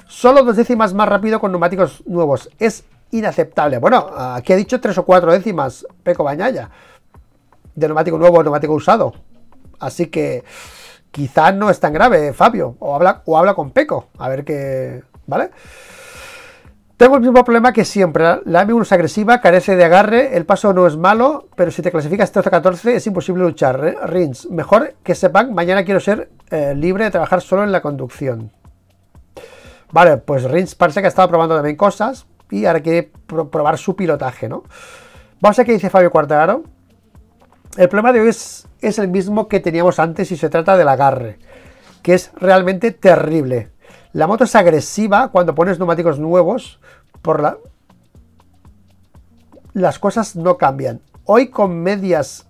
Solo dos décimas más rápido con neumáticos nuevos. Es inaceptable. Bueno, aquí ha dicho tres o cuatro décimas Peco Bañaya. De neumático nuevo neumático usado. Así que quizás no es tan grave, Fabio. O habla, o habla con Peco. A ver qué. ¿Vale? Tengo el mismo problema que siempre. La M1 es agresiva, carece de agarre, el paso no es malo, pero si te clasificas 13-14 es imposible luchar. Rins, mejor que sepan, mañana quiero ser eh, libre de trabajar solo en la conducción. Vale, pues Rins parece que ha estado probando también cosas y ahora quiere probar su pilotaje, ¿no? Vamos a ver qué dice Fabio Cuartararo. El problema de hoy es, es el mismo que teníamos antes y se trata del agarre, que es realmente terrible. La moto es agresiva cuando pones neumáticos nuevos. Por la... Las cosas no cambian. Hoy con medias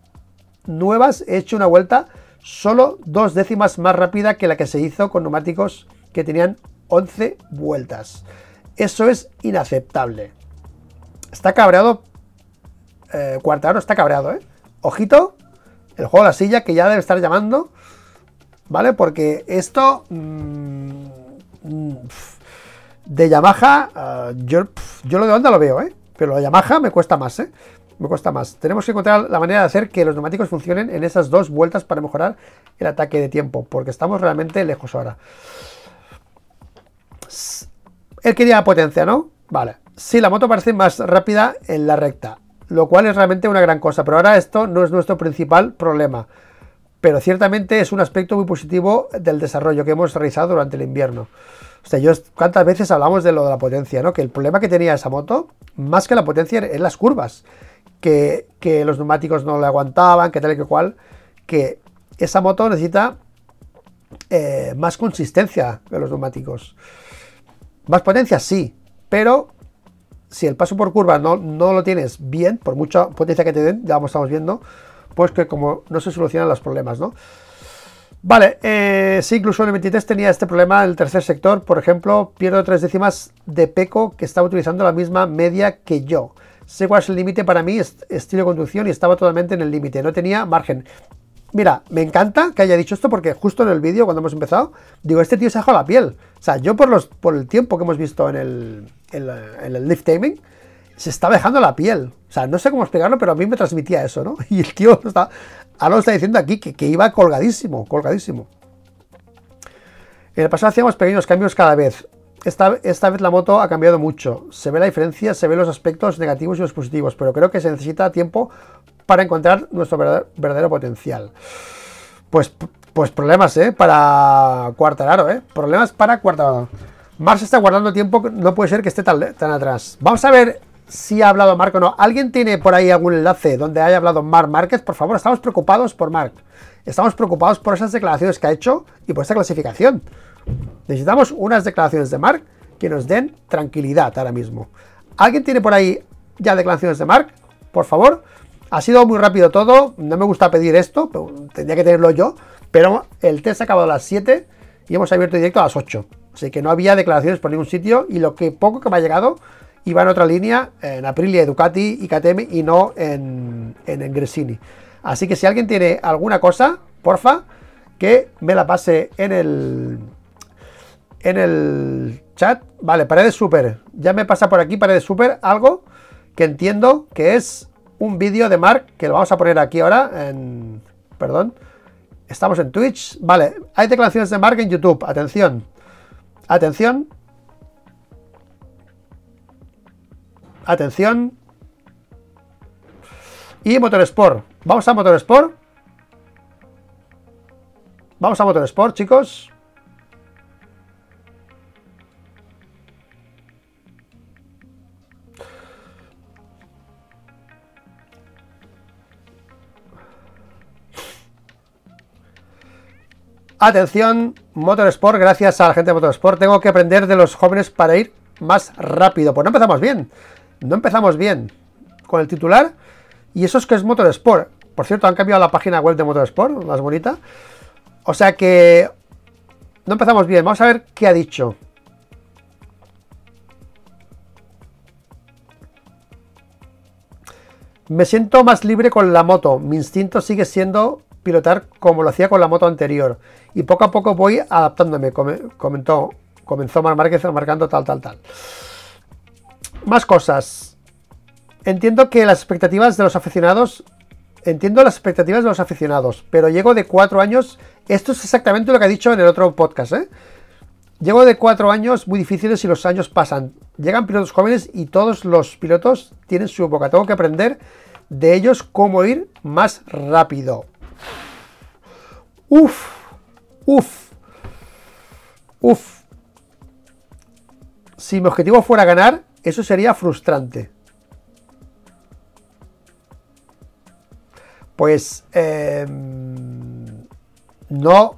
nuevas he hecho una vuelta solo dos décimas más rápida que la que se hizo con neumáticos que tenían 11 vueltas. Eso es inaceptable. Está cabreado. Eh, Cuartaro está cabreado, ¿eh? Ojito. El juego de la silla que ya debe estar llamando. ¿Vale? Porque esto... Mm, De Yamaha, uh, yo, yo lo de Honda lo veo, ¿eh? Pero lo de Yamaha me cuesta más, ¿eh? Me cuesta más. Tenemos que encontrar la manera de hacer que los neumáticos funcionen en esas dos vueltas para mejorar el ataque de tiempo, porque estamos realmente lejos ahora. Él quería potencia, ¿no? Vale. Sí, la moto parece más rápida en la recta, lo cual es realmente una gran cosa, pero ahora esto no es nuestro principal problema. Pero ciertamente es un aspecto muy positivo del desarrollo que hemos realizado durante el invierno. O sea, yo cuántas veces hablamos de lo de la potencia, ¿no? Que el problema que tenía esa moto, más que la potencia, en las curvas. Que, que los neumáticos no le aguantaban, que tal y que cual. Que esa moto necesita eh, más consistencia que los neumáticos. Más potencia, sí, pero si el paso por curva no, no lo tienes bien, por mucha potencia que te den, ya lo estamos viendo, pues que como no se solucionan los problemas, ¿no? Vale, eh, sí, incluso en el 23 tenía este problema el tercer sector, por ejemplo, pierdo tres décimas de Peco que estaba utilizando la misma media que yo. Sé cuál es el límite para mí, estilo de conducción, y estaba totalmente en el límite, no tenía margen. Mira, me encanta que haya dicho esto porque justo en el vídeo, cuando hemos empezado, digo, este tío se ha la piel. O sea, yo por, los, por el tiempo que hemos visto en el, en, el lift taming, se está dejando la piel. O sea, no sé cómo explicarlo, pero a mí me transmitía eso, ¿no? Y el tío está, ahora lo está diciendo aquí, que, iba colgadísimo, colgadísimo. En el pasado hacíamos pequeños cambios cada vez. Esta, esta, vez la moto ha cambiado mucho. Se ve la diferencia, se ven los aspectos negativos y los positivos, pero creo que se necesita tiempo para encontrar nuestro verdadero, potencial. Pues, pues problemas, ¿eh? Para Cuartararo, ¿eh? Problemas para Cuartararo. Mars está guardando tiempo, no puede ser que esté tan, tan atrás. Vamos a ver si ha hablado Mark o no. ¿Alguien tiene por ahí algún enlace donde haya hablado Mark Márquez? Por favor, estamos preocupados por Mark. Estamos preocupados por esas declaraciones que ha hecho y por esta clasificación. Necesitamos unas declaraciones de Mark que nos den tranquilidad ahora mismo. ¿Alguien tiene por ahí ya declaraciones de Mark? Por favor. Ha sido muy rápido todo. No me gusta pedir esto, pero tendría que tenerlo yo. Pero el test ha acabado a las 7 y hemos abierto directo a las 8. Así que no había declaraciones por ningún sitio y lo que poco que me ha llegado iba en otra línea, en Aprilia, Ducati y KTM y no en, en Gresini. Así que si alguien tiene alguna cosa, porfa, que me la pase en el en el chat. Vale, paredes super. Ya me pasa por aquí paredes super algo que entiendo que es un vídeo de Mark que lo vamos a poner aquí ahora perdón. Estamos en Twitch. Vale, hay declaraciones de Mark en YouTube. Atención. Atención. Atención. Y Motorsport. Vamos a Motorsport. Vamos a Motorsport, chicos. Atención, Motorsport, gracias a la gente de Motorsport, tengo que aprender de los jóvenes para ir más rápido. Pues no empezamos bien, no empezamos bien con el titular. Y eso es que es Motorsport. Por cierto, han cambiado la página web de Motorsport, más bonita. O sea que no empezamos bien. Vamos a ver qué ha dicho. Me siento más libre con la moto. Mi instinto sigue siendo pilotar como lo hacía con la moto anterior. Y poco a poco voy adaptándome, comentó, comenzó Mar Márquez marcando tal, tal, tal. Más cosas. Entiendo que las expectativas de los aficionados, entiendo las expectativas de los aficionados, pero llego de cuatro años, esto es exactamente lo que ha dicho en el otro podcast, ¿eh? Llego de cuatro años muy difíciles y los años pasan. Llegan pilotos jóvenes y todos los pilotos tienen su boca. Tengo que aprender de ellos cómo ir más rápido. Uf, uf, uf. Si mi objetivo fuera ganar, eso sería frustrante. Pues em, no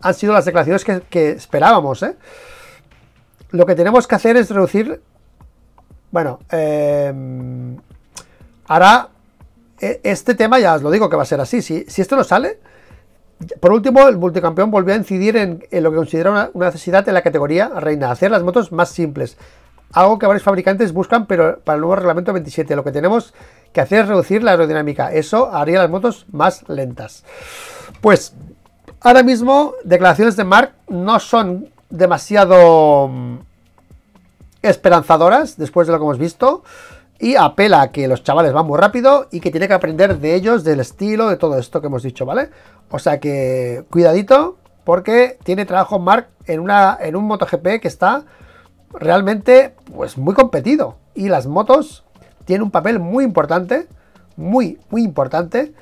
han sido las declaraciones que, esperábamos. ¿eh? Lo que tenemos que hacer es reducir. Bueno, eh, ahora e, este tema ya os lo digo que va a ser así. Si, si esto no sale, por último, el multicampeón volvió a incidir en, lo que considera una, necesidad en la categoría reina, hacer las motos más simples. Algo que varios fabricantes buscan, pero para el nuevo reglamento 27 lo que tenemos que hacer es reducir la aerodinámica. Eso haría las motos más lentas. Pues ahora mismo declaraciones de Mark no son demasiado mm, esperanzadoras después de lo que hemos visto. Y apela a que los chavales van muy rápido y que tiene que aprender de ellos, del estilo, de todo esto que hemos dicho, ¿vale? O sea que cuidadito, porque tiene trabajo Mark en, una, en un MotoGP que está realmente pues muy competido. Y las motos tienen un papel muy importante, muy, muy importante.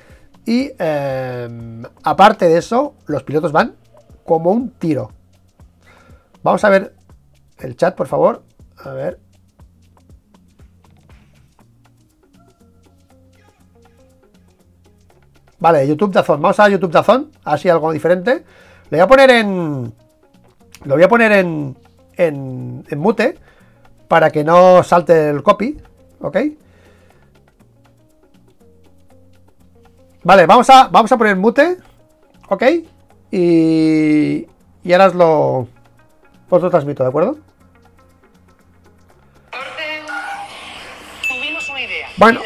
Y em, aparte de eso, los pilotos van como un tiro. Vamos a ver el chat, por favor. A ver. Vale, YouTube Dazón. Vamos a YouTube Dazón. Así algo diferente. Le voy a poner en. Lo voy a poner en, en, en mute para que no salte el copy. ¿Ok? Vale, vamos a, vamos a poner mute. ¿Ok? Y, y ahora os lo, os lo transmito, ¿de acuerdo? Bueno.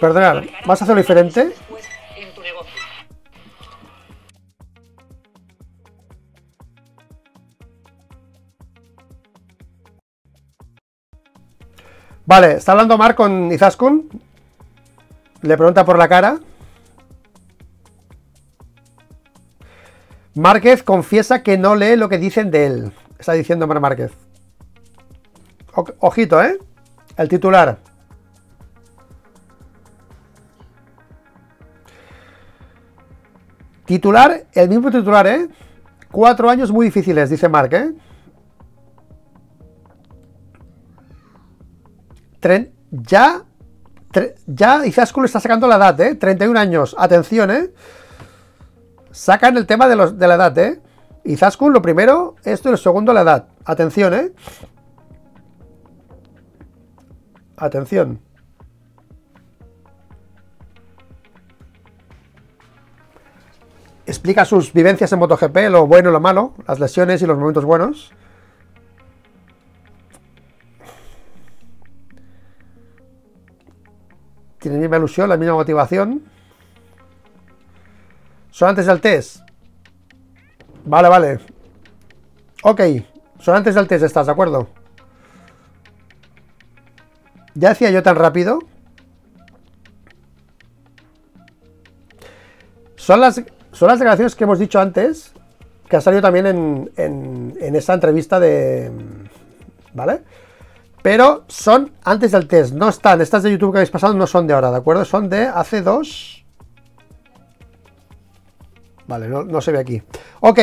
Perdonad, ¿vas a hacerlo diferente? Vale, está hablando Mark con Izaskun. Le pregunta por la cara. Márquez confiesa que no lee lo que dicen de él. Está diciendo Mar Márquez. Ojito, ¿eh? El titular. Titular, el mismo titular, ¿eh? Cuatro años muy difíciles, dice Mark, ¿eh? Tren- ya, tre- ya Izaskun está sacando la edad, ¿eh? 31 años. Atención, ¿eh? Sacan el tema de, los, de la edad, ¿eh? Izaskun, lo primero, esto y lo segundo, la edad. Atención, ¿eh? Atención. Explica sus vivencias en MotoGP, lo bueno y lo malo, las lesiones y los momentos buenos. Tiene la misma ilusión, la misma motivación. Son antes del test. Vale, vale. Ok. Son antes del test, ¿estás de acuerdo? Ya decía yo tan rápido. Son las, son las declaraciones que hemos dicho antes, que ha salido también en, en, en esa entrevista de... ¿Vale? Pero son antes del test, no están. Estas de YouTube que habéis pasado no son de ahora, ¿de acuerdo? Son de hace dos. Vale, no, se ve aquí. Ok,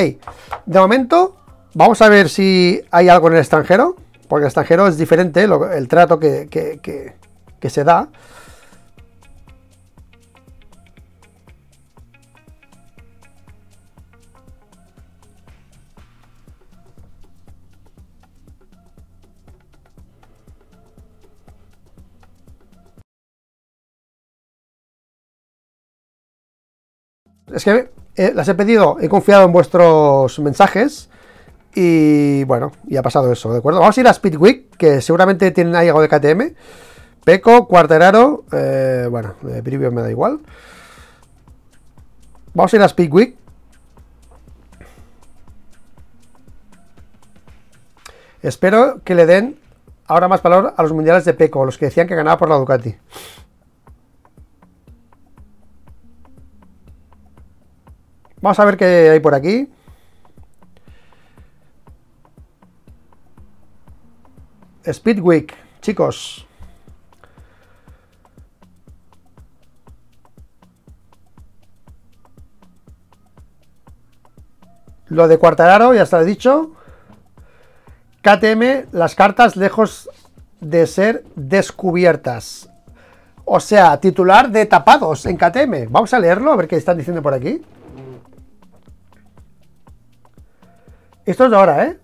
de momento, vamos a ver si hay algo en el extranjero. Porque el extranjero es diferente el trato que- que- que se da. Es que eh, las he pedido, he confiado en vuestros mensajes y bueno, y ha pasado eso, ¿de acuerdo? Vamos a ir a Speedweek, que seguramente tienen ahí algo de KTM. Peco, Cuarteraro, eh, bueno, de Preview me da igual. Vamos a ir a Speedweek. Espero que le den ahora más valor a los mundiales de Peco, los que decían que ganaba por la Ducati. Vamos a ver qué hay por aquí. Speedweek, chicos. Lo de Cuartararo, ya está dicho. KTM, las cartas lejos de ser descubiertas. O sea, titular de tapados en KTM. Vamos a leerlo, a ver qué están diciendo por aquí. Esto es de ahora, ¿eh?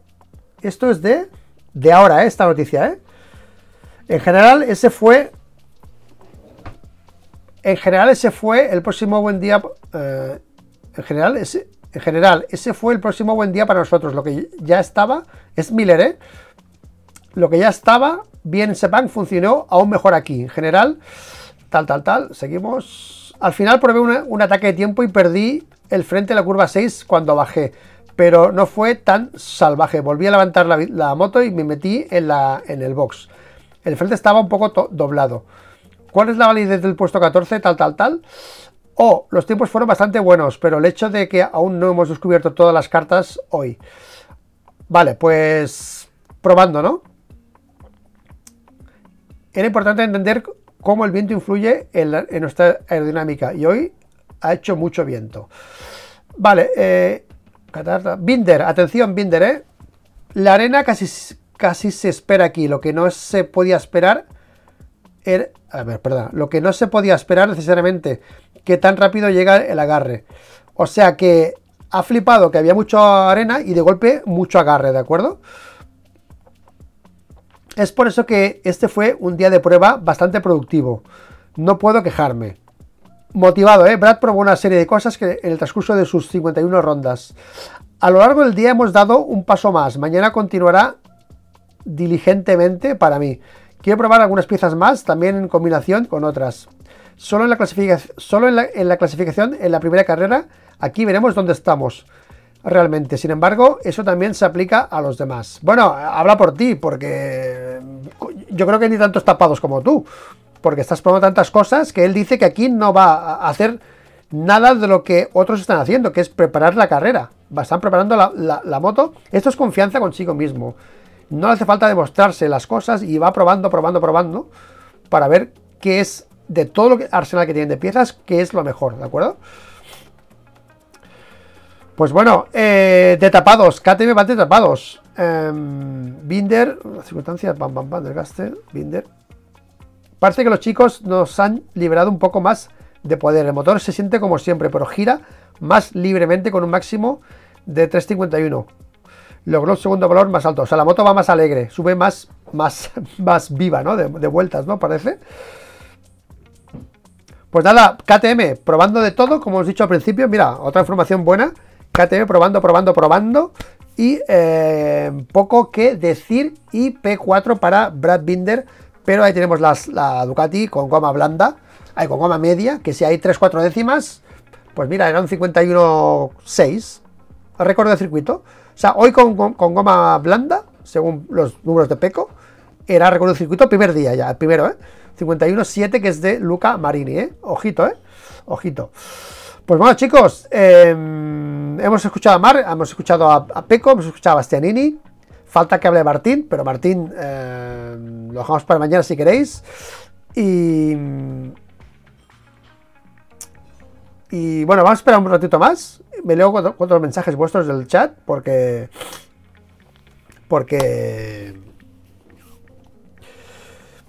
Esto es de, de ahora, ¿eh? Esta noticia, ¿eh? En general, ese fue... En general, ese fue el próximo buen día... eh, en general, ese, en general, ese fue el próximo buen día para nosotros. Lo que ya estaba... Es Miller, ¿eh? Lo que ya estaba bien en Sepang funcionó aún mejor aquí. En general, tal, tal, tal. Seguimos. Al final probé una- un ataque de tiempo y perdí el frente de la curva 6 cuando bajé. Pero no fue tan salvaje. Volví a levantar la, moto y me metí en, en el box. El frente estaba un poco doblado. ¿Cuál es la validez del puesto 14? Tal, tal, tal. Oh, los tiempos fueron bastante buenos, pero el hecho de que aún no hemos descubierto todas las cartas hoy. Vale, pues probando, ¿no? Era importante entender cómo el viento influye en, nuestra aerodinámica y hoy ha hecho mucho viento. Vale, eh, Binder, atención Binder, ¿eh? La arena casi, casi se espera aquí, lo que no se podía esperar era, a ver, perdón, lo que no se podía esperar necesariamente que tan rápido llega el agarre. O sea que ha flipado que había mucha arena y de golpe mucho agarre, ¿de acuerdo? Es por eso que este fue un día de prueba bastante productivo. No puedo quejarme. Motivado, ¿eh? Brad probó una serie de cosas en el transcurso de sus 51 rondas. A lo largo del día hemos dado un paso más. Mañana continuará diligentemente para mí. Quiero probar algunas piezas más, también en combinación con otras. Solo en la, clasificación, solo en la, clasificación, en la primera carrera, aquí veremos dónde estamos realmente. Sin embargo, eso también se aplica a los demás. Bueno, habla por ti, porque yo creo que ni tantos tapados como tú, porque estás probando tantas cosas que él dice que aquí no va a hacer nada de lo que otros están haciendo, que es preparar la carrera. Están preparando la, la moto. Esto es confianza consigo mismo. No hace falta demostrarse las cosas y va probando, probando, probando para ver qué es de todo lo arsenal que tienen de piezas, qué es lo mejor, ¿de acuerdo? Pues bueno, eh, de tapados, KTM va de tapados. Em, Binder, circunstancias, pam, pam, desgaste, Binder. Parece que los chicos nos han liberado un poco más de poder. El motor se siente como siempre, pero gira más libremente con un máximo de 351 logró el segundo valor más alto. O sea, la moto va más alegre, sube más, más, más viva, ¿no? De, vueltas, ¿no? Parece. Pues nada, KTM, probando de todo, como os he dicho al principio. Mira, otra información buena. KTM probando, probando, probando. Y eh, poco que decir. Y P4 para Brad Binder. Pero ahí tenemos la Ducati con goma blanda. Hay con goma media. Que si hay 3-4 décimas. Pues mira, era un 51.6. Récord de circuito. O sea, hoy con, goma blanda, según los números de Peco, era recorrido circuito primer día ya, el primero, ¿eh? 51.7 que es de Luca Marini, ¿eh? Ojito, ¿eh? Ojito. Pues bueno, chicos, em, hemos escuchado a Mar, hemos escuchado a, Peco, hemos escuchado a Bastianini. Falta que hable Martín, pero Martín em, lo dejamos para mañana si queréis. Y. Y bueno, vamos a esperar un ratito más me leo cuatro, mensajes vuestros del chat porque. Porque.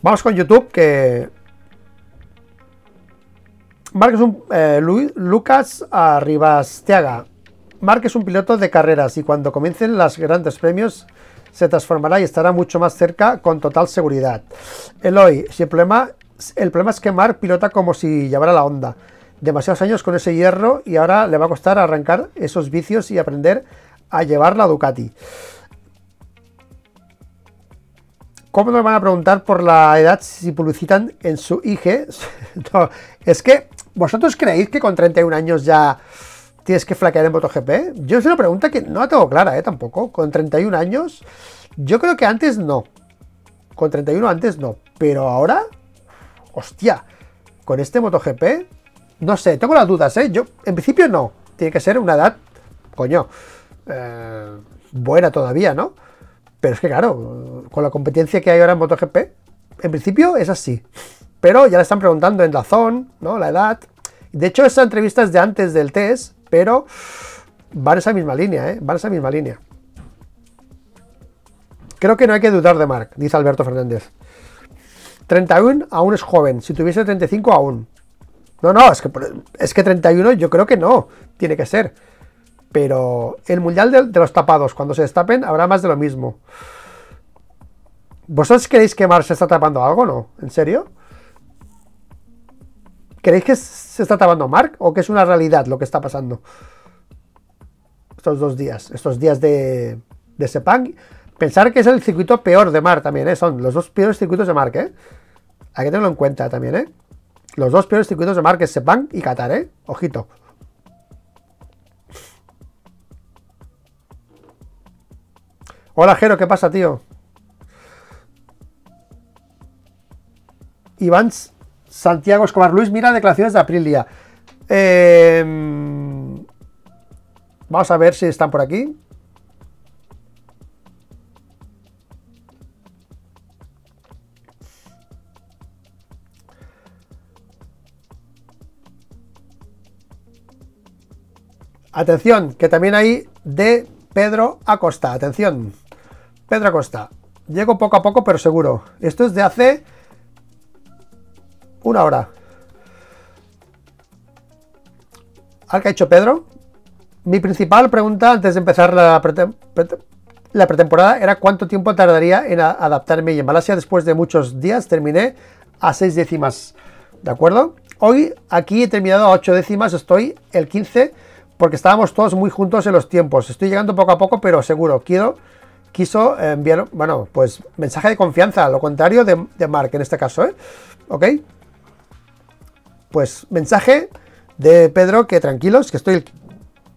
Vamos con YouTube que. Mark es un. Eh, Lucas Arribastiaga. Mark es un piloto de carreras y cuando comiencen los grandes premios se transformará y estará mucho más cerca con total seguridad. Eloy, si el problema, el problema es que Mark pilota como si llevara la onda demasiados años con ese hierro y ahora le va a costar arrancar esos vicios y aprender a llevar la Ducati. ¿Cómo nos van a preguntar por la edad si publicitan en su IG? es que, ¿vosotros creéis que con 31 años ya tienes que flaquear en MotoGP? Yo es una pregunta que no la tengo clara, ¿eh? Tampoco. Con 31 años, yo creo que antes no. Con 31 antes no. Pero ahora, hostia, con este MotoGP, no sé, tengo las dudas, ¿eh? Yo, en principio no. Tiene que ser una edad, coño, eh, buena todavía, ¿no? Pero es que, claro, con la competencia que hay ahora en MotoGP, en principio es así. Pero ya le están preguntando en la zona, ¿no? La edad. De hecho, esa entrevista es de antes del test, pero van esa misma línea, ¿eh? Van esa misma línea. Creo que no hay que dudar de Mark, dice Alberto Fernández. 31 aún es joven, si tuviese 35 aún. No, no, es que, es que 31 yo creo que no, tiene que ser. Pero el mundial de, los tapados, cuando se destapen, habrá más de lo mismo. ¿Vosotros creéis que Mars se está tapando algo no? ¿En serio? ¿Creéis que se está tapando Mark o que es una realidad lo que está pasando? Estos dos días, estos días de, de Sepang. Pensar que es el circuito peor de Mark también, ¿eh? Son los dos peores circuitos de Mark, ¿eh? Hay que tenerlo en cuenta también, ¿eh? Los dos peores circuitos de Marques, Sepang y Qatar, ¿eh? Ojito. Hola, Jero, ¿qué pasa, tío? Iván Santiago Escobar Luis, mira declaraciones de Aprilia. Em, vamos a ver si están por aquí. Atención, que también hay de Pedro Acosta. Atención, Pedro Acosta. Llego poco a poco, pero seguro. Esto es de hace una hora. ¿Al que ha hecho Pedro? Mi principal pregunta antes de empezar la, pretemporada era cuánto tiempo tardaría en adaptarme y en Malasia después de muchos días terminé a seis décimas. ¿De acuerdo? Hoy aquí he terminado a ocho décimas, estoy el 15 porque estábamos todos muy juntos en los tiempos. Estoy llegando poco a poco, pero seguro. Quiero, quiso enviar, bueno, pues mensaje de confianza, lo contrario de, de Mark en este caso, ¿eh? ¿Ok? Pues mensaje de Pedro que tranquilos, que estoy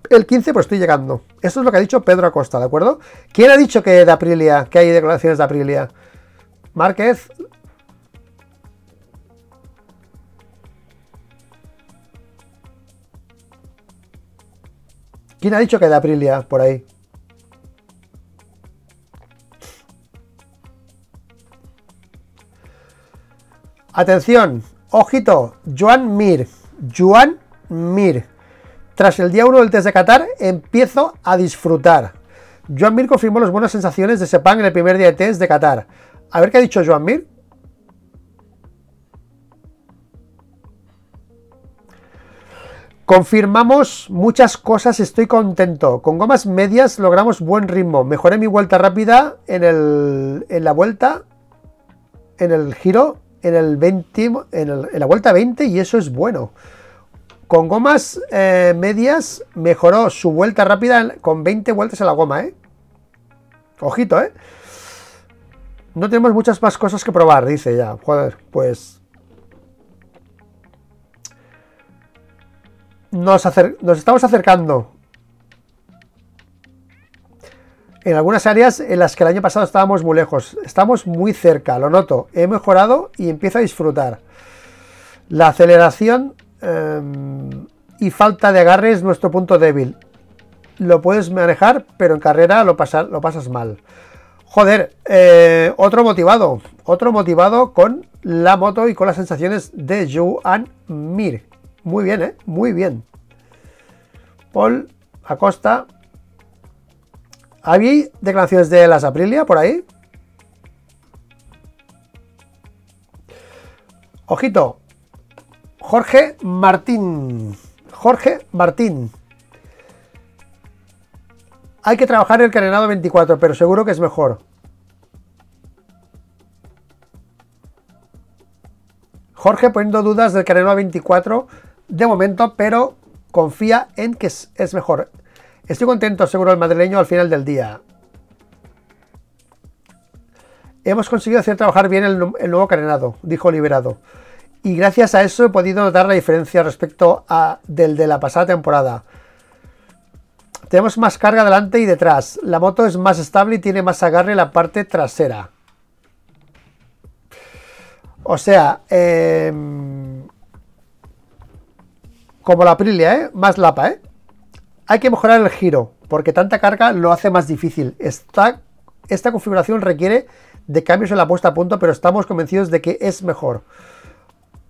el, 15, pues estoy llegando. Eso es lo que ha dicho Pedro Acosta, ¿de acuerdo? ¿Quién ha dicho que de Aprilia, que hay declaraciones de Aprilia? Márquez. ¿Quién ha dicho que de Aprilia por ahí? Atención, Ojito, Joan Mir. Joan Mir. Tras el día 1 del test de Qatar, empiezo a disfrutar. Joan Mir confirmó las buenas sensaciones de Sepang en el primer día de test de Qatar. A ver qué ha dicho Joan Mir. Confirmamos muchas cosas, estoy contento. Con gomas medias logramos buen ritmo. Mejoré mi vuelta rápida en, el, en la vuelta, en el giro en, el 20, en, la vuelta 20 y eso es bueno. Con gomas eh, medias mejoró su vuelta rápida con 20 vueltas a la goma, ¿eh? Ojito, ¿eh? No tenemos muchas más cosas que probar, dice ya. Joder, pues... Nos, nos estamos acercando en algunas áreas en las que el año pasado estábamos muy lejos. Estamos muy cerca, lo noto. He mejorado y empiezo a disfrutar. La aceleración em, y falta de agarre es nuestro punto débil. Lo puedes manejar, pero en carrera lo, pasas mal. Joder, eh, otro motivado. Otro motivado con la moto y con las sensaciones de Joan Mir. Muy bien, ¿eh? Muy bien. Paul Acosta ¿Había declaraciones de las Aprilia por ahí? Ojito. Jorge Martín. Jorge Martín. Hay que trabajar el carenado 24, pero seguro que es mejor. Jorge poniendo dudas del carenado 24 de momento, pero confía en que es mejor. Estoy contento, seguro el madrileño, al final del día. Hemos conseguido hacer trabajar bien el, nuevo carenado, dijo Liberado. Y gracias a eso he podido notar la diferencia respecto a del de la pasada temporada. Tenemos más carga delante y detrás. La moto es más estable y tiene más agarre en la parte trasera. O sea, em, como la Aprilia, ¿eh? Más lapa, ¿eh? Hay que mejorar el giro, porque tanta carga lo hace más difícil. Esta, esta configuración requiere de cambios en la puesta a punto, pero estamos convencidos de que es mejor.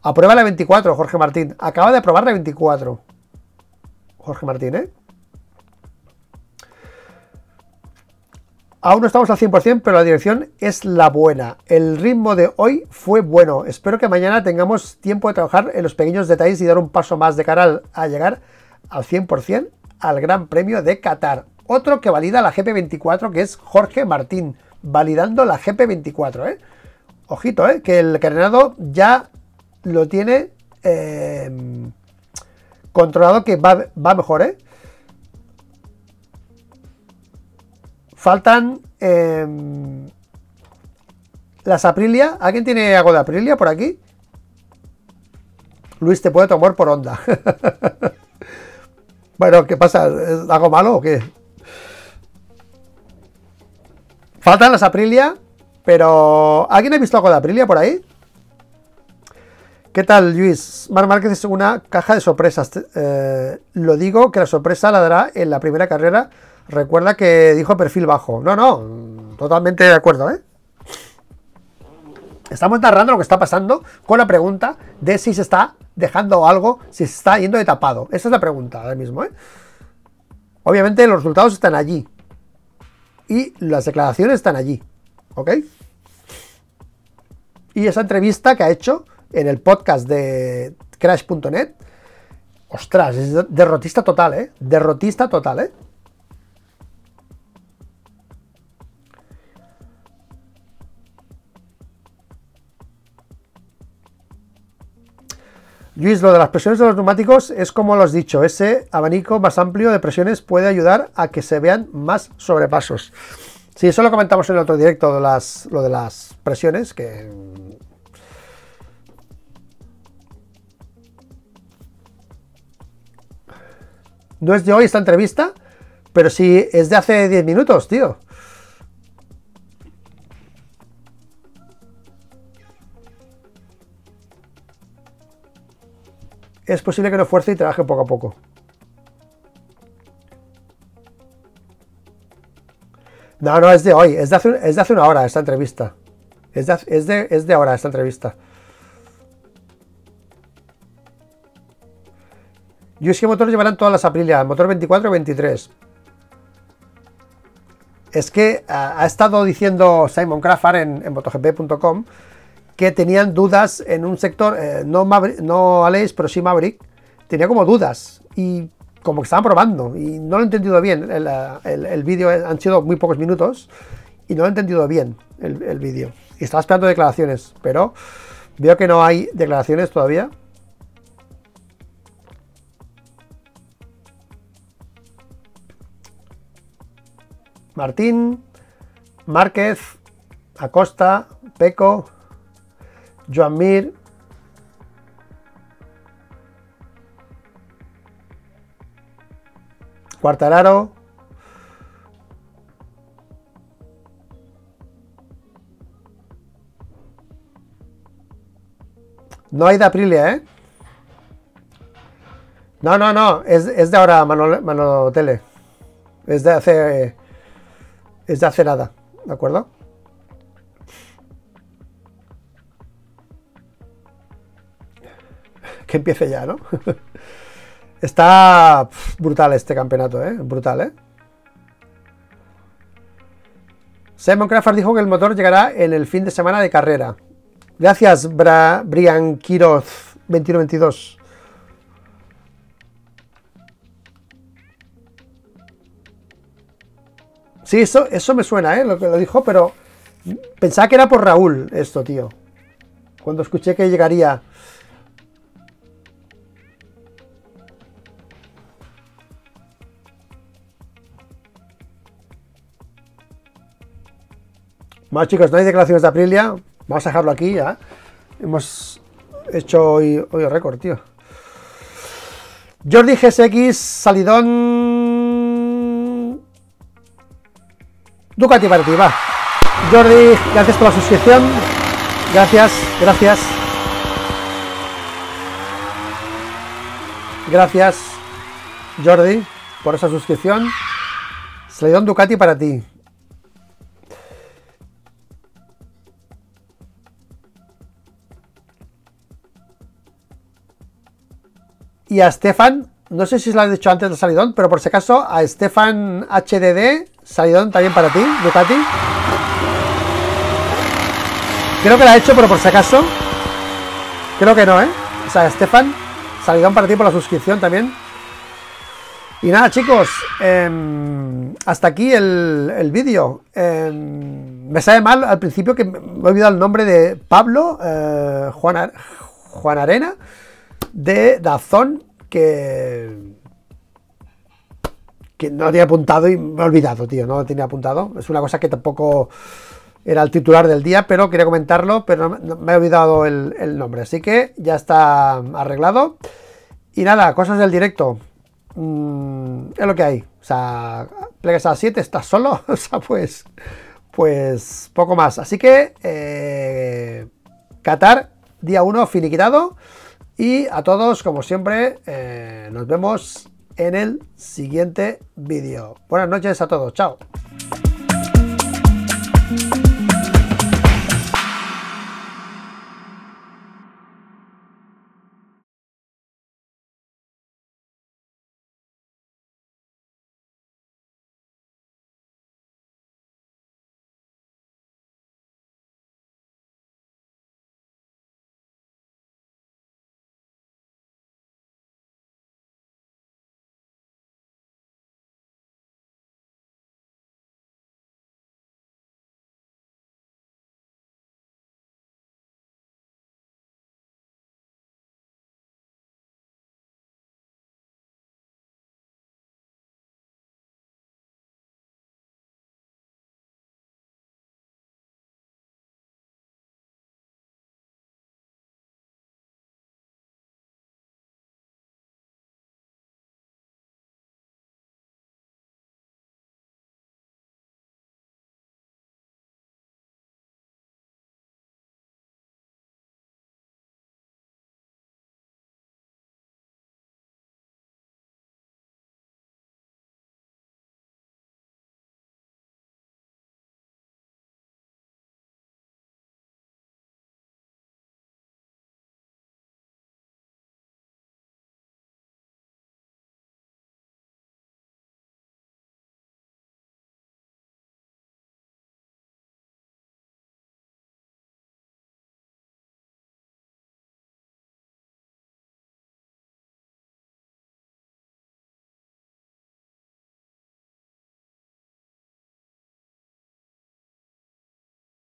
Aprueba la 24, Jorge Martín. Acaba de aprobar la 24. Jorge Martín, ¿eh? Aún no estamos al 100%, pero la dirección es la buena. El ritmo de hoy fue bueno. Espero que mañana tengamos tiempo de trabajar en los pequeños detalles y dar un paso más de cara a llegar al 100% al Gran Premio de Qatar. Otro que valida la GP24 que es Jorge Martín, validando la GP24. ¿eh? Ojito, ¿eh? que el carenado ya lo tiene eh, controlado que va, va mejor. ¿eh? Faltan em, las Aprilia. ¿Alguien tiene algo de Aprilia por aquí? Luis te puede tomar por onda. Bueno, ¿qué pasa? ¿Hago malo o qué? Faltan las Aprilia, pero ¿alguien ha visto algo de Aprilia por ahí? ¿Qué tal, Luis? Mar Márquez es una caja de sorpresas. Eh, lo digo que la sorpresa la dará en la primera carrera. Recuerda que dijo perfil bajo. No, no, totalmente de acuerdo, ¿eh? Estamos narrando lo que está pasando con la pregunta de si se está dejando algo, si se está yendo de tapado. Esa es la pregunta ahora mismo, ¿eh? Obviamente los resultados están allí. Y las declaraciones están allí. ¿Ok? Y esa entrevista que ha hecho en el podcast de Crash.net. Ostras, es derrotista total, ¿eh? Derrotista total, ¿eh? Luis, lo de las presiones de los neumáticos es como lo has dicho, ese abanico más amplio de presiones puede ayudar a que se vean más sobrepasos. Sí, eso lo comentamos en el otro directo, de las, lo de las presiones, que No es de hoy esta entrevista, pero sí es de hace 10 minutos, tío. Es posible que no fuerce y trabaje poco a poco. No, no, es de hoy, es de hace, una hora esta entrevista. Es de, es, de, es de ahora esta entrevista. qué Motor llevarán todas las Aprilia, motor 24 y 23. Es que ha, estado diciendo Simon Craffar en, en MotoGP.com que tenían dudas en un sector, eh, no, no Aleix, pero sí Maverick, tenía como dudas y como que estaban probando y no lo he entendido bien. El, vídeo han sido muy pocos minutos y no lo he entendido bien el, el vídeo. Y estaba esperando declaraciones, pero veo que no hay declaraciones todavía. Martín, Márquez, Acosta, Peco, Joan Mir, Cuartararo, No hay de Aprilia, ¿eh? No, no, no. Es, de ahora, Manolo, Tele. Es de hace es de hacer nada, ¿de acuerdo? Que empiece ya, ¿no? Está brutal este campeonato, ¿eh? Brutal, ¿eh? Simon Crawford dijo que el motor llegará en el fin de semana de carrera. Gracias, Brian Quiroz 2122. Sí, eso, eso me suena, ¿eh? Lo que lo dijo, pero pensaba que era por Raúl esto, tío. Cuando escuché que llegaría... Bueno, chicos, no hay declaraciones de Aprilia. Vamos a dejarlo aquí ya. Hemos hecho hoy, hoy récord, tío. Jordi GSX, salidón Ducati para ti, va. Jordi, gracias por la suscripción. Gracias, gracias. Gracias, Jordi, por esa suscripción. un Ducati para ti. Y a Stefan, no sé si se lo has dicho antes del salidón, pero por si acaso, a Stefan HDD Salidón también para ti, Ducati. Creo que la ha hecho, pero por si acaso. Creo que no, ¿eh? O sea, Stefan, salidón para ti por la suscripción también. Y nada, chicos, em, hasta aquí el, vídeo. Em, me sabe mal al principio que me he olvidado el nombre de Pablo eh, Juan, Juan Arena de Dazón, que que no tenía apuntado y me he olvidado, tío, no lo tenía apuntado. Es una cosa que tampoco era el titular del día, pero quería comentarlo, pero me he olvidado el, nombre. Así que ya está arreglado. Y nada, cosas del directo. Mm, es lo que hay. O sea, plegas a las 7, estás solo. O sea, pues, Pues poco más. Así que eh, Qatar, día 1 finiquitado. Y a todos, como siempre, eh, nos vemos en el siguiente vídeo. Buenas noches a todos. Chao.